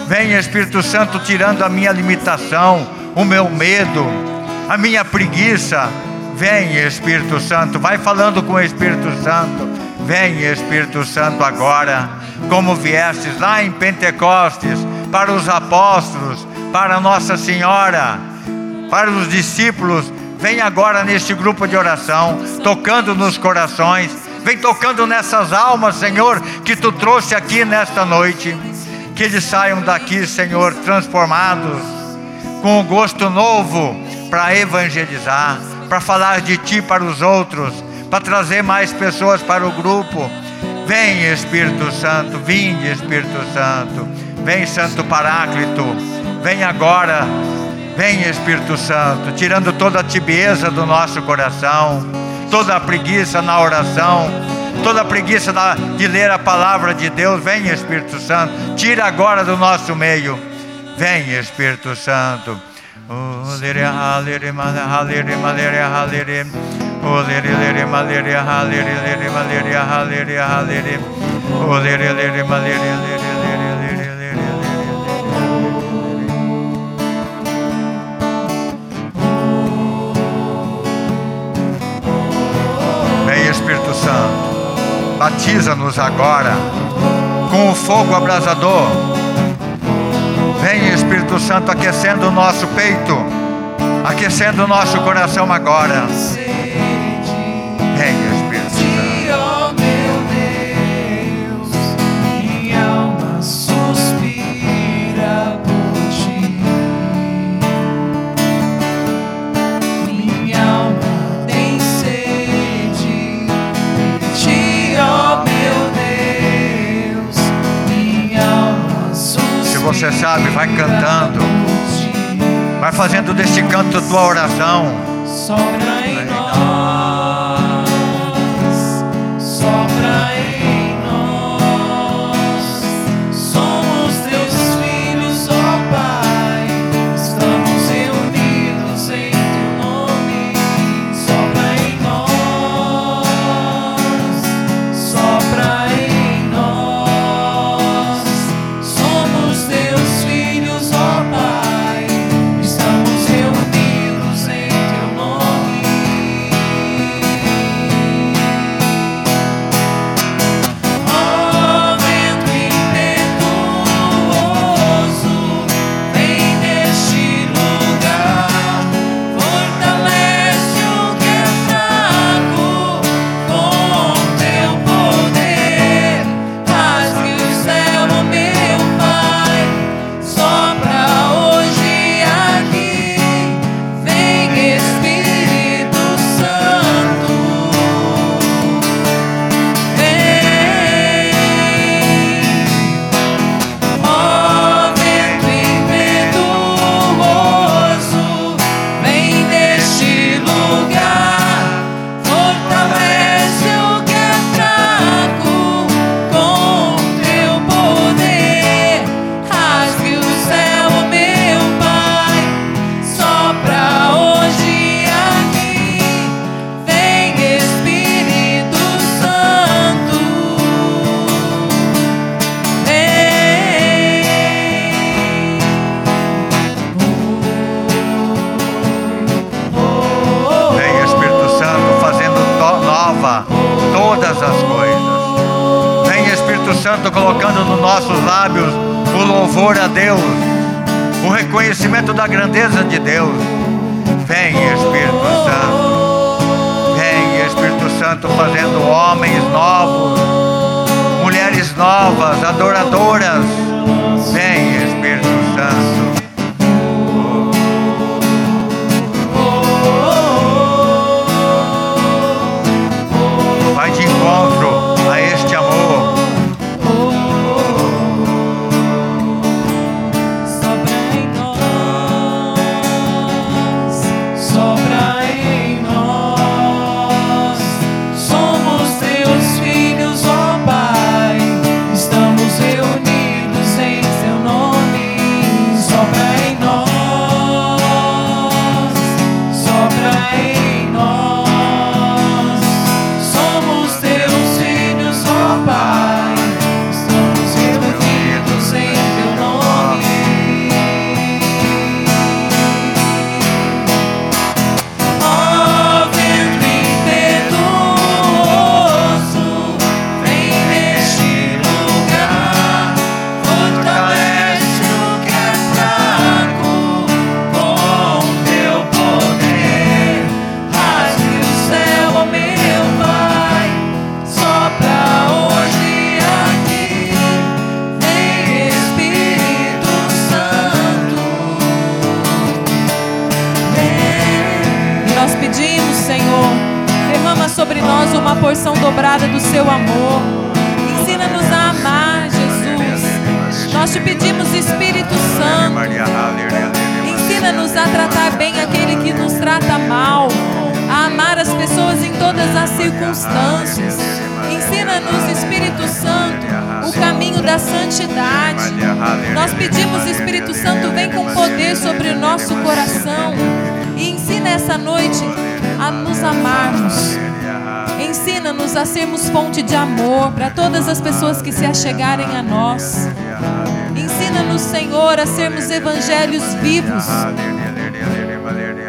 Vem Espírito Santo, tirando a minha limitação, o meu medo, a minha preguiça. Vem Espírito Santo, vai falando com o Espírito Santo. Vem Espírito Santo agora, como viestes lá em Pentecostes, para os apóstolos, para Nossa Senhora, para os discípulos. Vem agora neste grupo de oração, tocando nos corações Vem tocando nessas almas, Senhor, que tu trouxe aqui nesta noite. Que eles saiam daqui, Senhor, transformados, com um gosto novo para evangelizar, para falar de ti para os outros, para trazer mais pessoas para o grupo. Vem, Espírito Santo, vinde, Espírito Santo. Vem, Santo Paráclito. Vem agora. Vem, Espírito Santo, tirando toda a tibieza do nosso coração toda a preguiça na oração, toda a preguiça de ler a palavra de Deus. Vem, Espírito Santo, tira agora do nosso meio. Vem, Espírito Santo. Santo. Batiza-nos agora com o fogo abrasador. Vem, Espírito Santo, aquecendo o nosso peito, aquecendo o nosso coração agora. Você sabe, vai cantando, vai fazendo deste canto tua oração. Louvor a Deus, o reconhecimento da grandeza de Deus. Vem, Espírito Santo. Vem, Espírito Santo, fazendo homens novos, mulheres novas, adoradoras.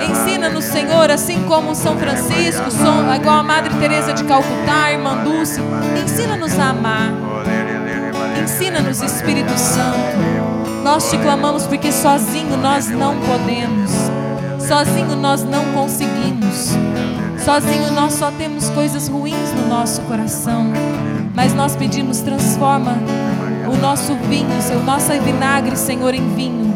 Ensina-nos, Senhor, assim como São Francisco, igual a Madre Teresa de Calcutá, Irmã Dulce. Ensina-nos a amar. Ensina-nos, Espírito Santo. Nós te clamamos porque sozinho nós não podemos. Sozinho nós não conseguimos. Sozinho nós só temos coisas ruins no nosso coração. Mas nós pedimos, transforma o nosso vinho, o nosso vinagre, Senhor, em vinho.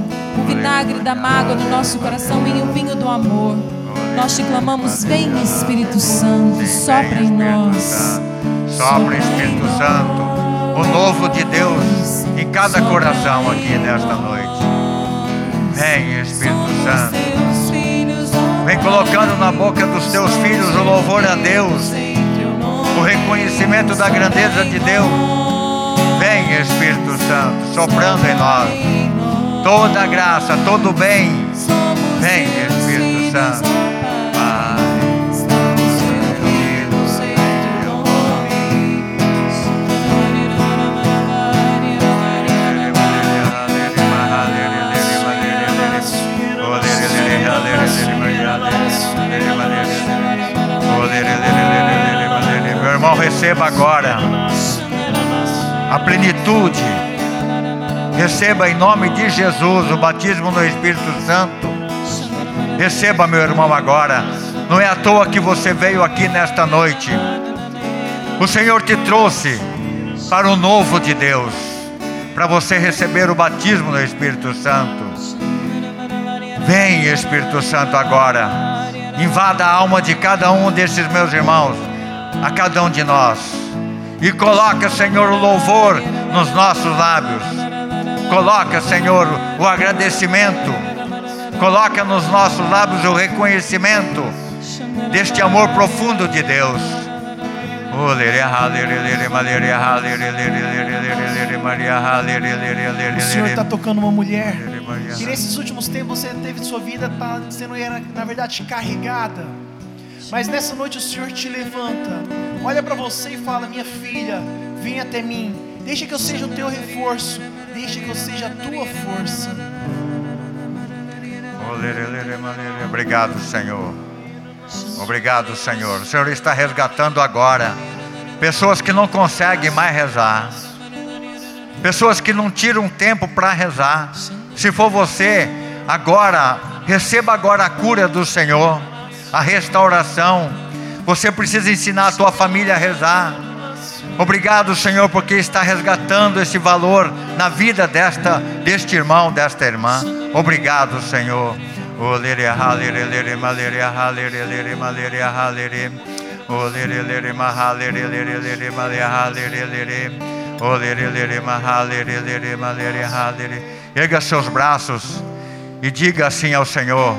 Vinagre da mágoa no nosso coração em o vinho do amor. Nós te clamamos, vem Espírito Santo, sopra em nós. Sopra, Espírito Santo, o novo de Deus em cada coração aqui nesta noite. Vem, Espírito Santo. Vem colocando na boca dos teus filhos o louvor a Deus, o reconhecimento da grandeza de Deus. Vem, Espírito Santo, soprando em nós toda graça, todo bem. Vem, Espírito Santo. Pai. Meu irmão, receba agora a plenitude. Receba em nome de Jesus o batismo no Espírito Santo. Receba, meu irmão, agora. Não é à toa que você veio aqui nesta noite. O Senhor te trouxe para o novo de Deus, para você receber o batismo no Espírito Santo. Vem, Espírito Santo, agora. Invada a alma de cada um desses meus irmãos, a cada um de nós. E coloca, Senhor, o louvor nos nossos lábios. Coloca, Senhor, o agradecimento. Coloca nos nossos lábios o reconhecimento deste amor profundo de Deus. O Senhor está tocando uma mulher que nesses últimos tempos você teve sua vida tá sendo era, na verdade carregada. Mas nessa noite o Senhor te levanta, olha para você e fala: Minha filha, vem até mim. Deixa que eu seja o teu reforço. Deixa que eu seja a tua força. Obrigado, Senhor. Obrigado, Senhor. O Senhor está resgatando agora pessoas que não conseguem mais rezar. pessoas que não tiram tempo para rezar. Se for você, agora, receba agora a cura do Senhor, a restauração. Você precisa ensinar a tua família a rezar. Obrigado, Senhor, porque está resgatando esse valor na vida desta deste irmão, desta irmã. Obrigado, Senhor. Erga seus braços e diga assim ao Senhor: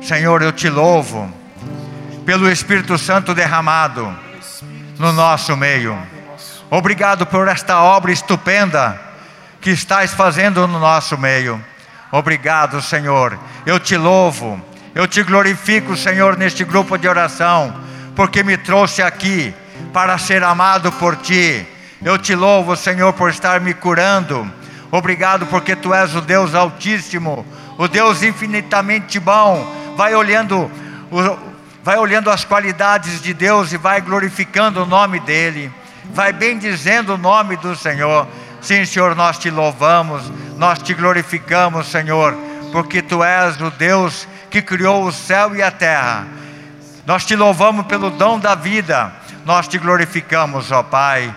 Senhor, eu te louvo pelo Espírito Santo derramado no nosso meio. Obrigado por esta obra estupenda que estás fazendo no nosso meio. Obrigado, Senhor. Eu te louvo, eu te glorifico, Senhor, neste grupo de oração, porque me trouxe aqui para ser amado por ti. Eu te louvo, Senhor, por estar me curando. Obrigado porque tu és o Deus Altíssimo, o Deus infinitamente bom. Vai olhando, vai olhando as qualidades de Deus e vai glorificando o nome dele. Vai bendizendo o nome do Senhor. Sim, Senhor, nós te louvamos, nós te glorificamos, Senhor, porque tu és o Deus que criou o céu e a terra. Nós te louvamos pelo dom da vida, nós te glorificamos, ó Pai.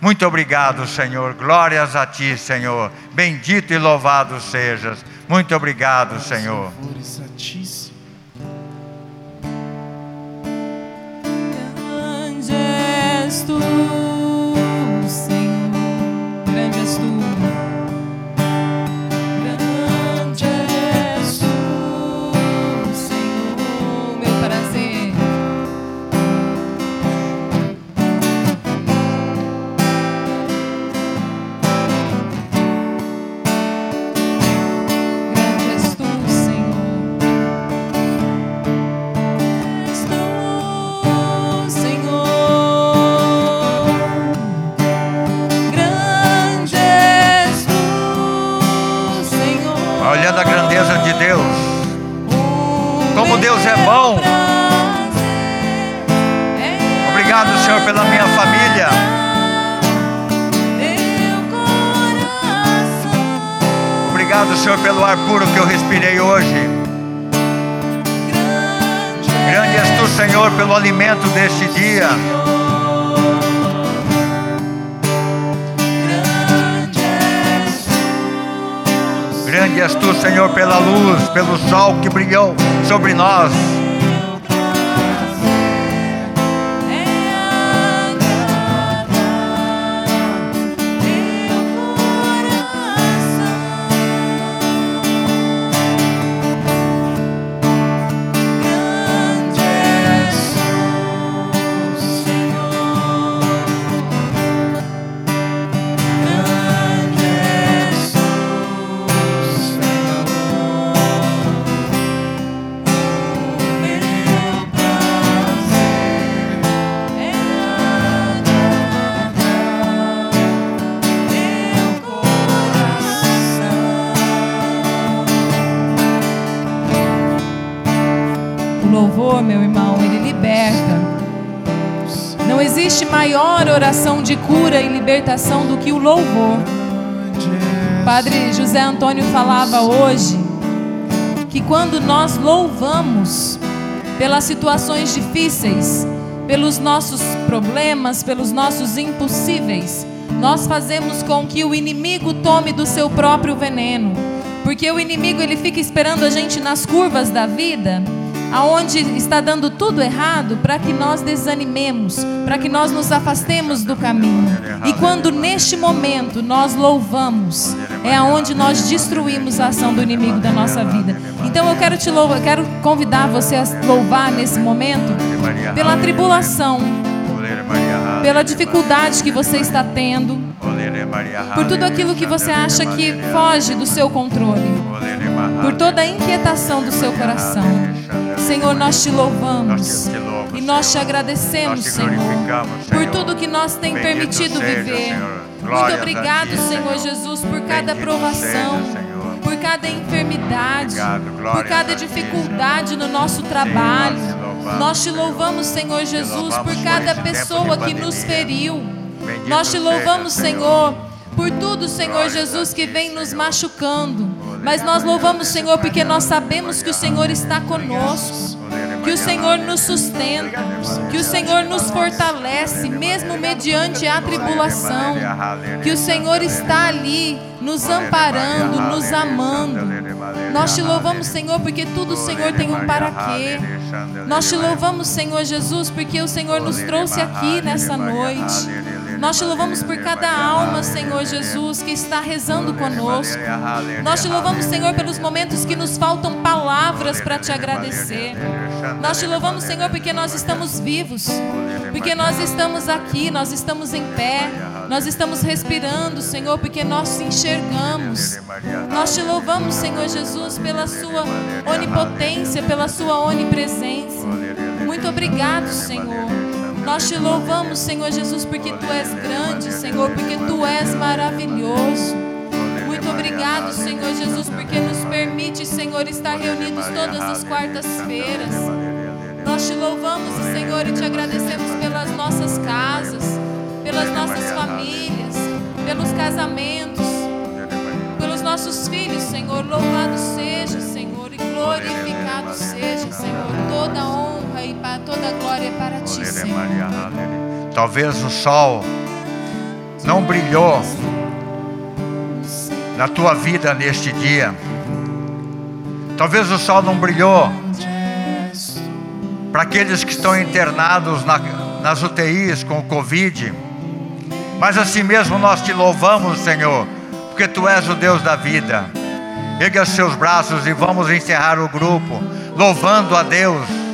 Muito obrigado, Senhor. Glórias a ti, Senhor. Bendito e louvado sejas. Muito obrigado, Senhor. És tu, Senhor. Grande és tu. Sobre nós. Libertação do que o louvor. Padre José Antônio falava hoje que quando nós louvamos pelas situações difíceis, pelos nossos problemas, pelos nossos impossíveis, nós fazemos com que o inimigo tome do seu próprio veneno. Porque o inimigo ele fica esperando a gente nas curvas da vida, aonde está dando tudo errado, para que nós desanimemos, para que nós nos afastemos do caminho. E quando neste momento nós louvamos, é aonde nós destruímos a ação do inimigo da nossa vida. Então eu quero te louvar, quero convidar você a louvar nesse momento pela tribulação, pela dificuldade que você está tendo, por tudo aquilo que você acha que foge do seu controle, por toda a inquietação do seu coração. Senhor, nós te louvamos. E nós te agradecemos, Senhor, por tudo que nós tem permitido viver. Muito obrigado, Senhor. Jesus, por cada provação, por cada enfermidade, por cada dificuldade no nosso trabalho. Nós te louvamos, Senhor. Jesus, por cada pessoa que nos feriu. Nós te louvamos, Senhor, por tudo, Senhor Jesus, que vem nos machucando. Mas nós louvamos, Senhor, porque nós sabemos que o Senhor está conosco, que o Senhor nos sustenta, que o Senhor nos fortalece, mesmo mediante a tribulação, que o Senhor está ali nos amparando, nos amando. Nós te louvamos, Senhor, porque tudo o Senhor tem um para quê. Nós te louvamos, Senhor Jesus, porque o Senhor nos trouxe aqui nessa noite. Nós te louvamos por cada alma, Senhor Jesus, que está rezando conosco. Nós te louvamos, Senhor, pelos momentos que nos faltam palavras para te agradecer. Nós te louvamos, Senhor, porque nós estamos vivos, porque nós estamos aqui, nós estamos em pé, nós estamos respirando, Senhor, porque nós te enxergamos. Nós te louvamos, Senhor Jesus, pela sua onipotência, pela sua onipresença. Muito obrigado, Senhor. Nós te louvamos, Senhor Jesus, porque tu és grande, Senhor, porque tu és maravilhoso. Muito obrigado, Senhor Jesus, porque nos permite, Senhor, estar reunidos todas as quartas-feiras. Nós te louvamos, Senhor, e te agradecemos pelas nossas casas, pelas nossas famílias, pelos casamentos, pelos nossos filhos, Senhor. Louvado seja, Senhor, e glorificado seja, Senhor, toda honra e para toda glória é para ti, Senhor. Talvez o sol não brilhou na tua vida neste dia. Talvez o sol não brilhou para aqueles que estão internados na, nas UTIs com o Covid. Mas assim mesmo nós te louvamos, Senhor, porque tu és o Deus da vida. Erga seus braços e vamos encerrar o grupo, louvando a Deus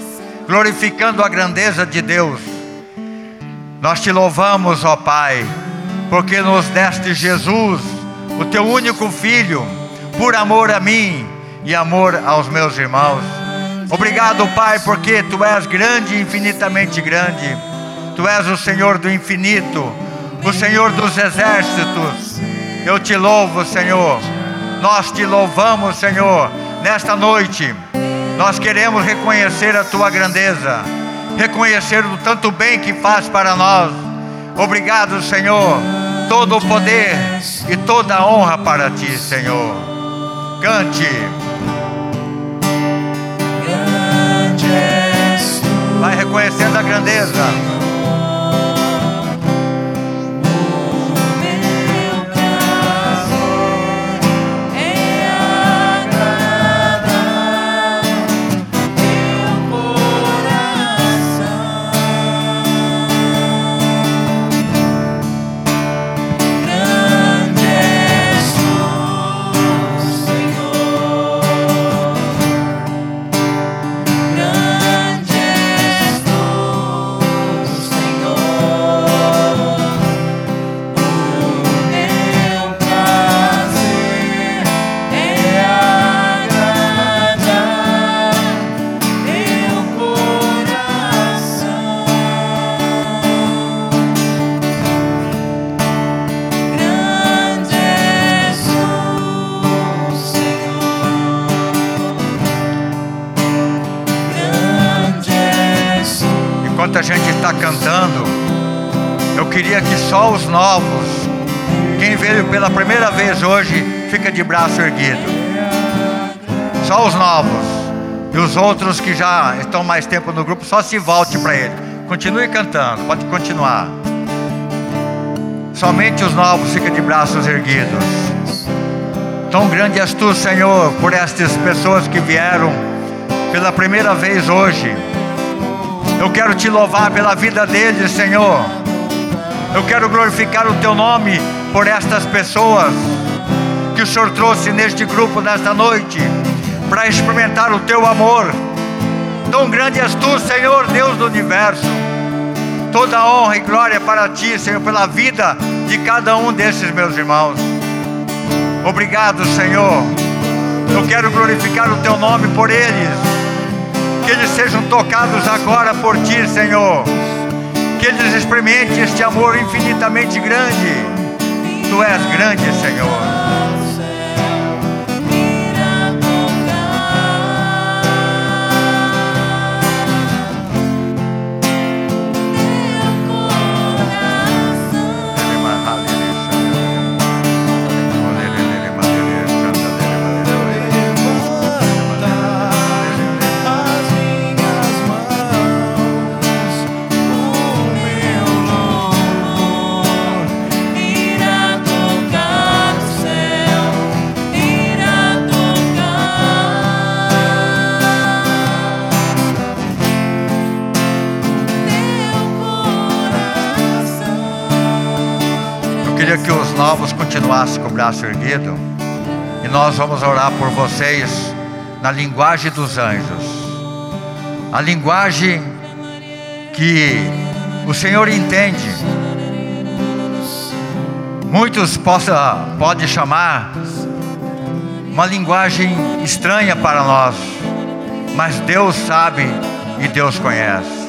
glorificando a grandeza de Deus. Nós te louvamos, ó Pai, porque nos deste Jesus, o teu único filho, por amor a mim e amor aos meus irmãos. Obrigado, Pai, porque tu és grande, infinitamente grande. Tu és o Senhor do infinito, o Senhor dos exércitos. Eu te louvo, Senhor. Nós te louvamos, Senhor, nesta noite nós queremos reconhecer a tua grandeza, reconhecer o tanto bem que faz para nós. Obrigado, Senhor. Todo o poder e toda a honra para ti, Senhor. Cante. Vai reconhecendo a grandeza. Fica de braço erguido. Só os novos. E os outros que já estão mais tempo no grupo, só se volte para ele. Continue cantando, pode continuar. Somente os novos ficam de braços erguidos. Tão grande és tu, Senhor, por estas pessoas que vieram pela primeira vez hoje. Eu quero te louvar pela vida deles, Senhor eu quero glorificar o teu nome por estas pessoas que o Senhor trouxe neste grupo nesta noite para experimentar o teu amor. Tão grande és tu, Senhor, Deus do universo. Toda honra e glória para ti, Senhor, pela vida de cada um desses meus irmãos. Obrigado, Senhor. Eu quero glorificar o teu nome por eles. Que eles sejam tocados agora por ti, Senhor que eles experimentem este amor infinitamente grande. Tu és grande, Senhor. Novos continuassem com o braço erguido. E nós vamos orar por vocês na linguagem dos anjos. A linguagem que o Senhor entende. Muitos possa, pode chamar uma linguagem estranha para nós, mas Deus sabe e Deus conhece.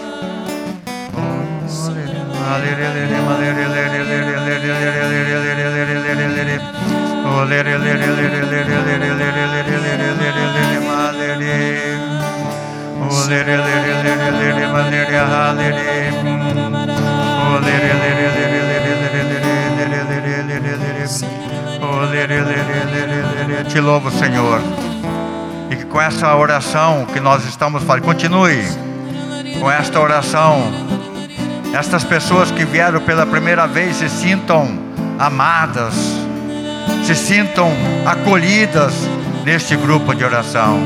Te louvo, Senhor. E que com essa oração que nós estamos fazendo, continue com esta oração. Estas pessoas que vieram pela primeira vez se sintam amadas, se sintam acolhidas neste grupo de oração.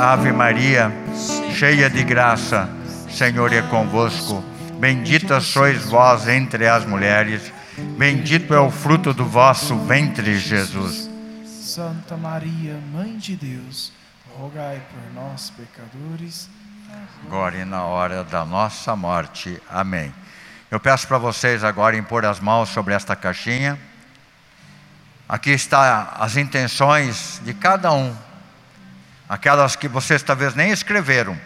Ave Maria, cheia de graça, Senhor é convosco. Bendita sois vós entre as mulheres, bendito é o fruto do vosso ventre, Jesus. Santa Maria, Mãe de Deus, rogai por nós, pecadores, agora e na hora da nossa morte. Amém. Eu peço para vocês agora impor as mãos sobre esta caixinha. Aqui está as intenções de cada um, aquelas que vocês talvez nem escreveram,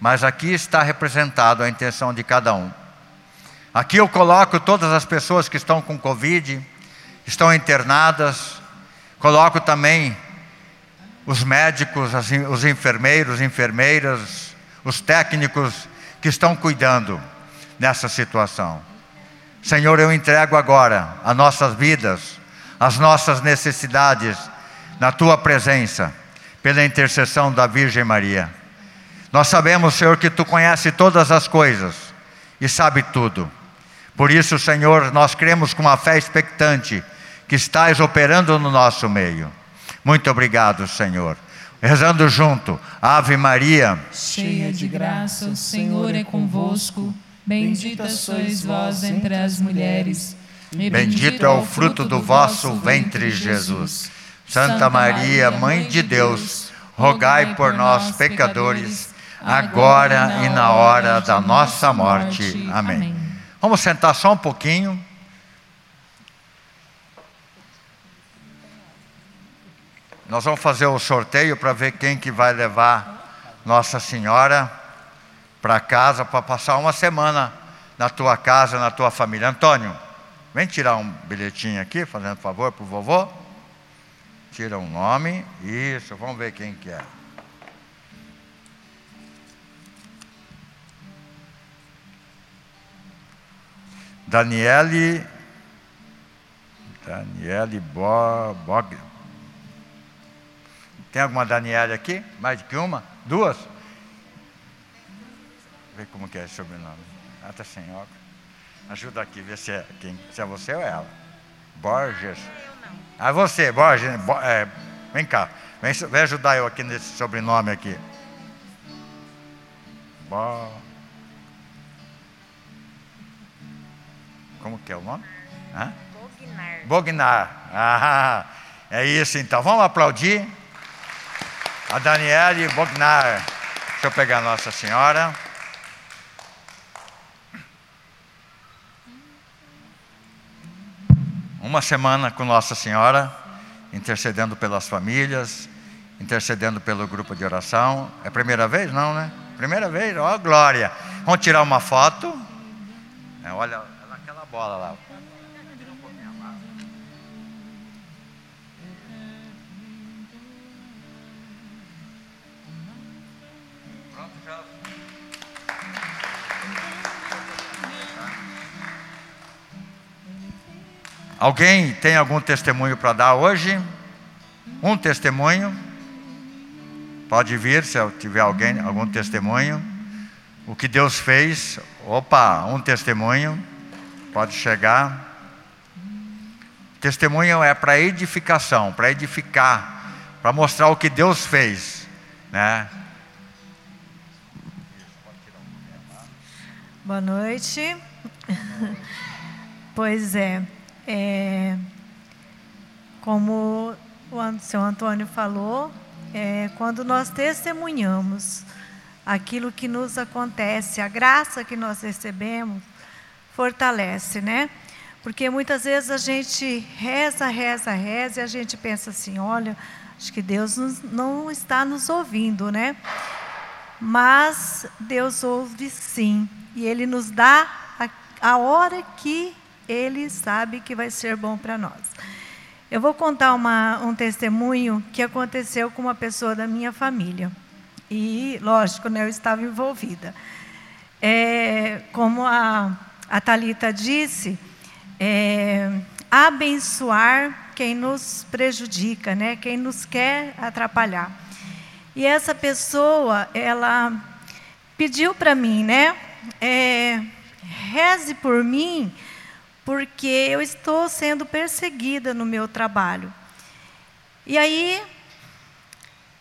mas aqui está representado a intenção de cada um. Aqui eu coloco todas as pessoas que estão com Covid, estão internadas, coloco também os médicos, os enfermeiros, enfermeiras, os técnicos que estão cuidando nessa situação. Senhor, eu entrego agora as nossas vidas, as nossas necessidades na tua presença, pela intercessão da Virgem Maria. Nós sabemos, Senhor, que tu conhece todas as coisas e sabe tudo. Por isso, Senhor, nós cremos com uma fé expectante que estás operando no nosso meio. Muito obrigado, Senhor. Rezando junto, Ave Maria, cheia de graça, o Senhor é convosco. Bendita sois vós entre as mulheres Bendito é o fruto do vosso ventre, Jesus. Santa Maria, Mãe de Deus, rogai por nós, pecadores, agora e na hora da nossa morte. Amém. Vamos sentar só um pouquinho. Nós vamos fazer o sorteio para ver quem que vai levar Nossa Senhora para casa para passar uma semana na tua casa, na tua família. Antônio. Vem tirar um bilhetinho aqui, fazendo favor para o vovô. Tira um nome. Isso, vamos ver quem que é. Daniele. Daniele Bog. Tem alguma Daniele aqui? Mais do que uma? Duas? Vê como que é esse sobrenome. Ah, está sem óculos. Ajuda aqui, vê se é, quem, se é você ou ela. Borges. Ah, você, Borges. Bo, é, vem cá. Vem, vem, ajudar eu aqui nesse sobrenome aqui. Bo... Como que é o nome? Hã? Bognar. Bognar. Ah, é isso então. Vamos aplaudir a Daniele Bognar. Deixa eu pegar a Nossa Senhora. uma semana com Nossa Senhora, intercedendo pelas famílias, intercedendo pelo grupo de oração. É a primeira vez? Não, né? Primeira vez? Ó, oh, glória. Vamos tirar uma foto. É, olha bola lá. Alguém tem algum testemunho para dar hoje? Um testemunho? Pode vir se tiver alguém, algum testemunho. O que Deus fez? Opa, um testemunho. Pode chegar. Testemunho é para edificação, para edificar, para mostrar o que Deus fez, né? Boa noite. Pois é, é como o senhor Antônio falou, é, quando nós testemunhamos aquilo que nos acontece, a graça que nós recebemos, fortalece, né? Porque muitas vezes a gente reza, reza, reza e a gente pensa assim: olha, acho que Deus não está nos ouvindo, né? Mas Deus ouve sim, e Ele nos dá a, a hora que Ele sabe que vai ser bom para nós. Eu vou contar uma, um testemunho que aconteceu com uma pessoa da minha família. E, lógico, né, eu estava envolvida. É, como a, a Talita disse, é, abençoar quem nos prejudica, né, quem nos quer atrapalhar. E essa pessoa, ela pediu para mim, né, é, reze por mim porque eu estou sendo perseguida no meu trabalho. E aí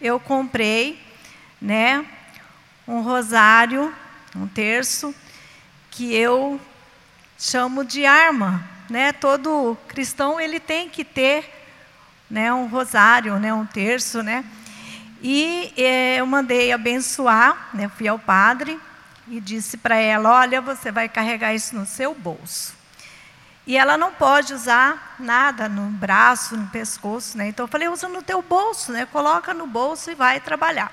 eu comprei, né, um rosário, um terço que eu chamo de arma, né? Todo cristão ele tem que ter, né, um rosário, né, um terço, né? E eh, eu mandei abençoar, né? Fui ao padre e disse para ela: Olha, você vai carregar isso no seu bolso. E ela não pode usar nada no braço, no pescoço, né? Então eu falei, usa no teu bolso, né? Coloca no bolso e vai trabalhar.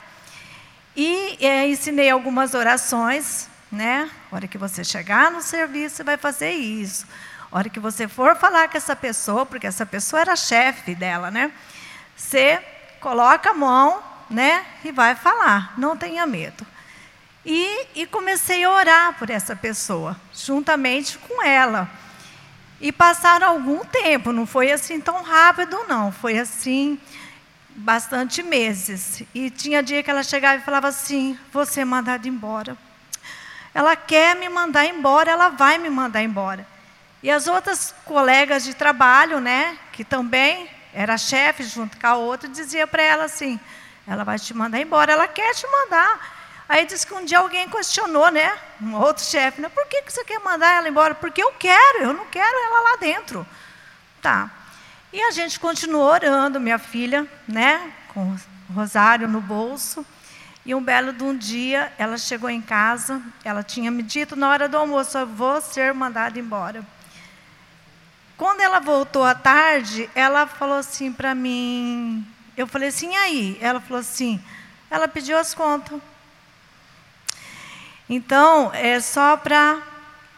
E é, ensinei algumas orações, né? A hora que você chegar no serviço, você vai fazer isso. A hora que você for falar com essa pessoa, porque essa pessoa era chefe dela, né? Você coloca a mão, né? E vai falar. Não tenha medo. E, e comecei a orar por essa pessoa, juntamente com ela. E passaram algum tempo, não foi assim tão rápido, não. Foi assim, bastante meses. E tinha dia que ela chegava e falava assim: Você é mandada embora. Ela quer me mandar embora, ela vai me mandar embora. E as outras colegas de trabalho, né, que também era chefe junto com a outra, dizia para ela assim: Ela vai te mandar embora, ela quer te mandar. Aí diz que um dia alguém questionou, né? Um outro chefe, né? Por que, que você quer mandar ela embora? Porque eu quero, eu não quero ela lá dentro. Tá. E a gente continuou orando, minha filha, né? Com o rosário no bolso. E um belo de um dia, ela chegou em casa, ela tinha me dito na hora do almoço, eu vou ser mandada embora. Quando ela voltou à tarde, ela falou assim para mim, eu falei assim, e aí? Ela falou assim, ela pediu as contas. Então, é só para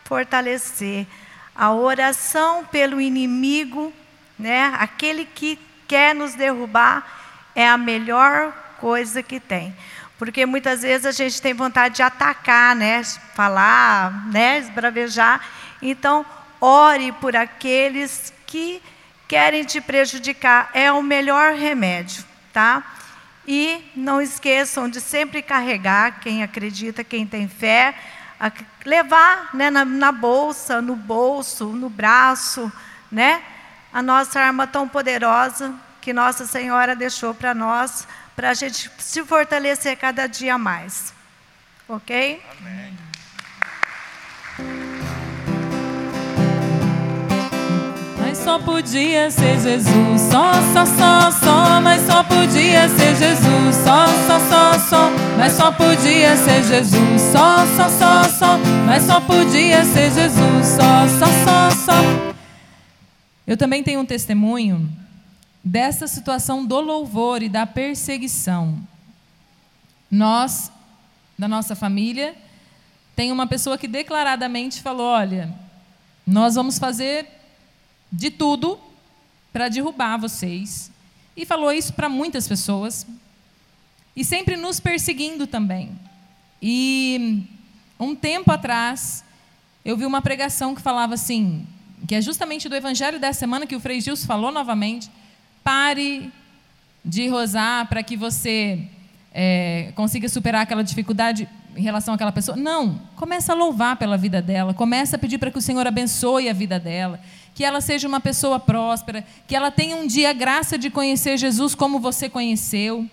fortalecer a oração pelo inimigo, né? Aquele que quer nos derrubar é a melhor coisa que tem. Porque muitas vezes a gente tem vontade de atacar, né? Falar, né? Esbravejar. Então, ore por aqueles que querem te prejudicar. É o melhor remédio, tá? E não esqueçam de sempre carregar, quem acredita, quem tem fé, levar né, na, na bolsa, no bolso, no braço, né, a nossa arma tão poderosa que Nossa Senhora deixou para nós, para a gente se fortalecer cada dia mais. Ok? Amém. só podia ser Jesus. Só, só, só, só, mas só podia ser Jesus. Só, só, só, só, mas só podia ser Jesus. Só, só, só, só, mas só podia ser Jesus. Só, só, só, só. Eu também tenho um testemunho dessa situação do louvor e da perseguição. Nós, da nossa família, tem uma pessoa que declaradamente falou: olha, nós vamos fazer de tudo para derrubar vocês. E falou isso para muitas pessoas. E sempre nos perseguindo também. E um tempo atrás, eu vi uma pregação que falava assim, que é justamente do evangelho dessa semana que o Frei Gilson falou novamente. Pare de rosar para que você é, consiga superar aquela dificuldade em relação àquela pessoa. Não, começa a louvar pela vida dela, começa a pedir para que o Senhor abençoe a vida dela, que ela seja uma pessoa próspera, que ela tenha um dia a graça de conhecer Jesus como você conheceu.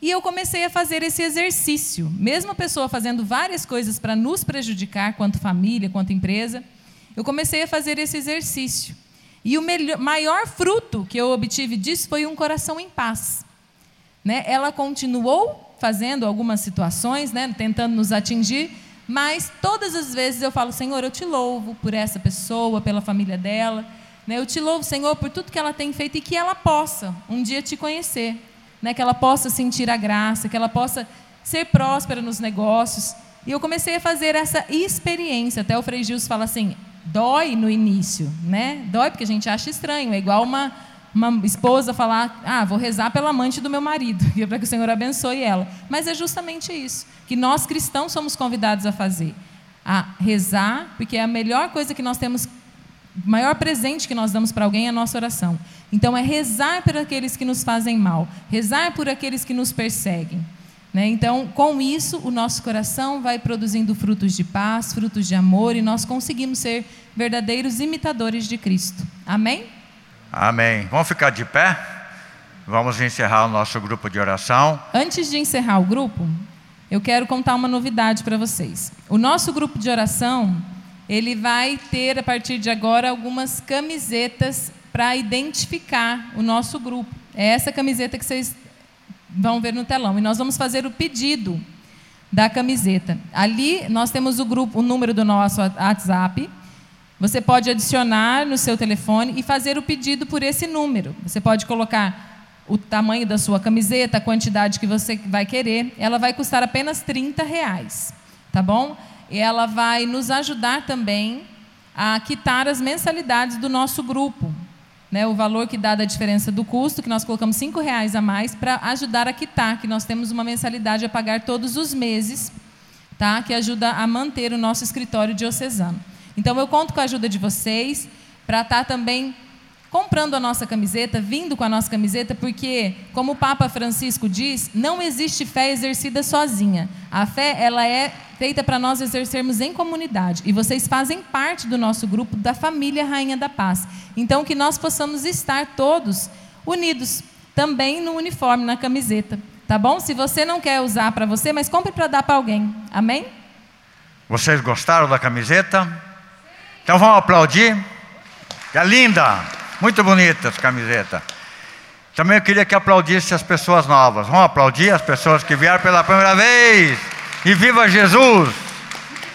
E eu comecei a fazer esse exercício. Mesmo a pessoa fazendo várias coisas para nos prejudicar, quanto família, quanto empresa, eu comecei a fazer esse exercício. E o melhor, maior fruto que eu obtive disso foi um coração em paz. Né? Ela continuou fazendo algumas situações, né, tentando nos atingir, mas todas as vezes eu falo, Senhor, eu te louvo por essa pessoa, pela família dela. Né? Eu te louvo, Senhor, por tudo que ela tem feito e que ela possa um dia te conhecer né, que ela possa sentir a graça, que ela possa ser próspera nos negócios. E eu comecei a fazer essa experiência. Até o Frei Gilson fala assim: dói no início, né? Dói porque a gente acha estranho. É igual uma, uma esposa falar: ah, vou rezar pela amante do meu marido, para que o Senhor abençoe ela. Mas é justamente isso que nós cristãos somos convidados a fazer: a rezar, porque é a melhor coisa que nós temos o maior presente que nós damos para alguém é a nossa oração. Então, é rezar por aqueles que nos fazem mal, rezar por aqueles que nos perseguem. Né? Então, com isso, o nosso coração vai produzindo frutos de paz, frutos de amor, e nós conseguimos ser verdadeiros imitadores de Cristo. Amém? Amém. Vamos ficar de pé? Vamos encerrar o nosso grupo de oração. Antes de encerrar o grupo, eu quero contar uma novidade para vocês. O nosso grupo de oração ele vai ter, a partir de agora, algumas camisetas para identificar o nosso grupo. É essa camiseta que vocês vão ver no telão. E nós vamos fazer o pedido da camiseta. Ali nós temos o grupo, o número do nosso WhatsApp. Você pode adicionar no seu telefone e fazer o pedido por esse número. Você pode colocar o tamanho da sua camiseta, a quantidade que você vai querer. Ela vai custar apenas 30 reais. Tá bom? ela vai nos ajudar também a quitar as mensalidades do nosso grupo. Né, o valor que dá da diferença do custo, que nós colocamos cinco reais a mais para ajudar a quitar, que nós temos uma mensalidade a pagar todos os meses, tá? que ajuda a manter o nosso escritório diocesano. Então, eu conto com a ajuda de vocês para estar tá também comprando a nossa camiseta, vindo com a nossa camiseta, porque, como o Papa Francisco diz, não existe fé exercida sozinha. A fé, ela é feita para nós exercermos em comunidade. E vocês fazem parte do nosso grupo, da família Rainha da Paz. Então, que nós possamos estar todos unidos, também no uniforme, na camiseta. Tá bom? Se você não quer usar para você, mas compre para dar para alguém. Amém? Vocês gostaram da camiseta? Então vamos aplaudir. É linda! Muito bonita essa camiseta. Também eu queria que aplaudisse as pessoas novas. Vamos aplaudir as pessoas que vieram pela primeira vez. E viva Jesus!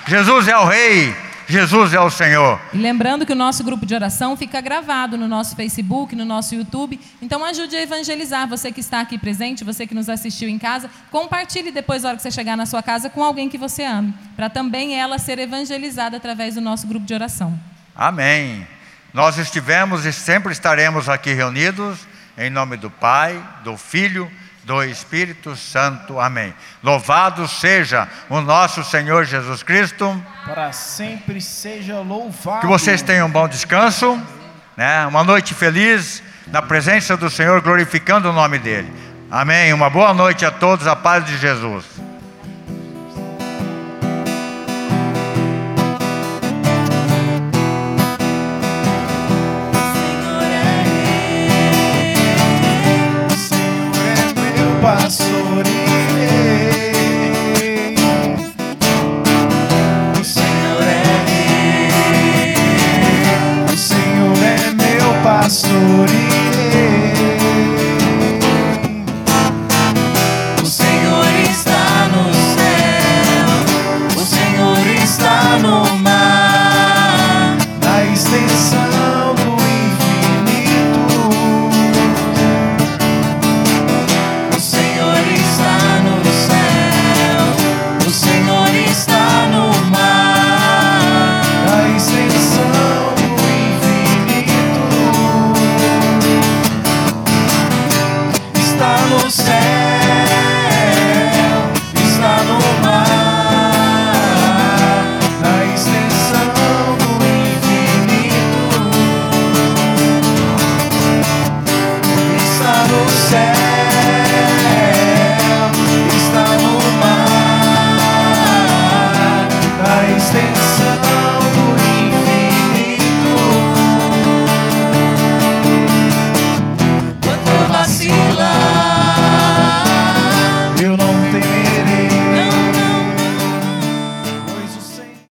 Jesus é o Rei. Jesus é o Senhor. E lembrando que o nosso grupo de oração fica gravado no nosso Facebook, no nosso YouTube. Então ajude a evangelizar. Você que está aqui presente, você que nos assistiu em casa, compartilhe depois, na hora que você chegar na sua casa, com alguém que você ame. Para também ela ser evangelizada através do nosso grupo de oração. Amém. Nós estivemos e sempre estaremos aqui reunidos em nome do Pai, do Filho, do Espírito Santo. Amém. Louvado seja o nosso Senhor Jesus Cristo. Para sempre seja louvado. Que vocês tenham um bom descanso, né? Uma noite feliz na presença do Senhor, glorificando o nome dele. Amém. Uma boa noite a todos, a paz de Jesus.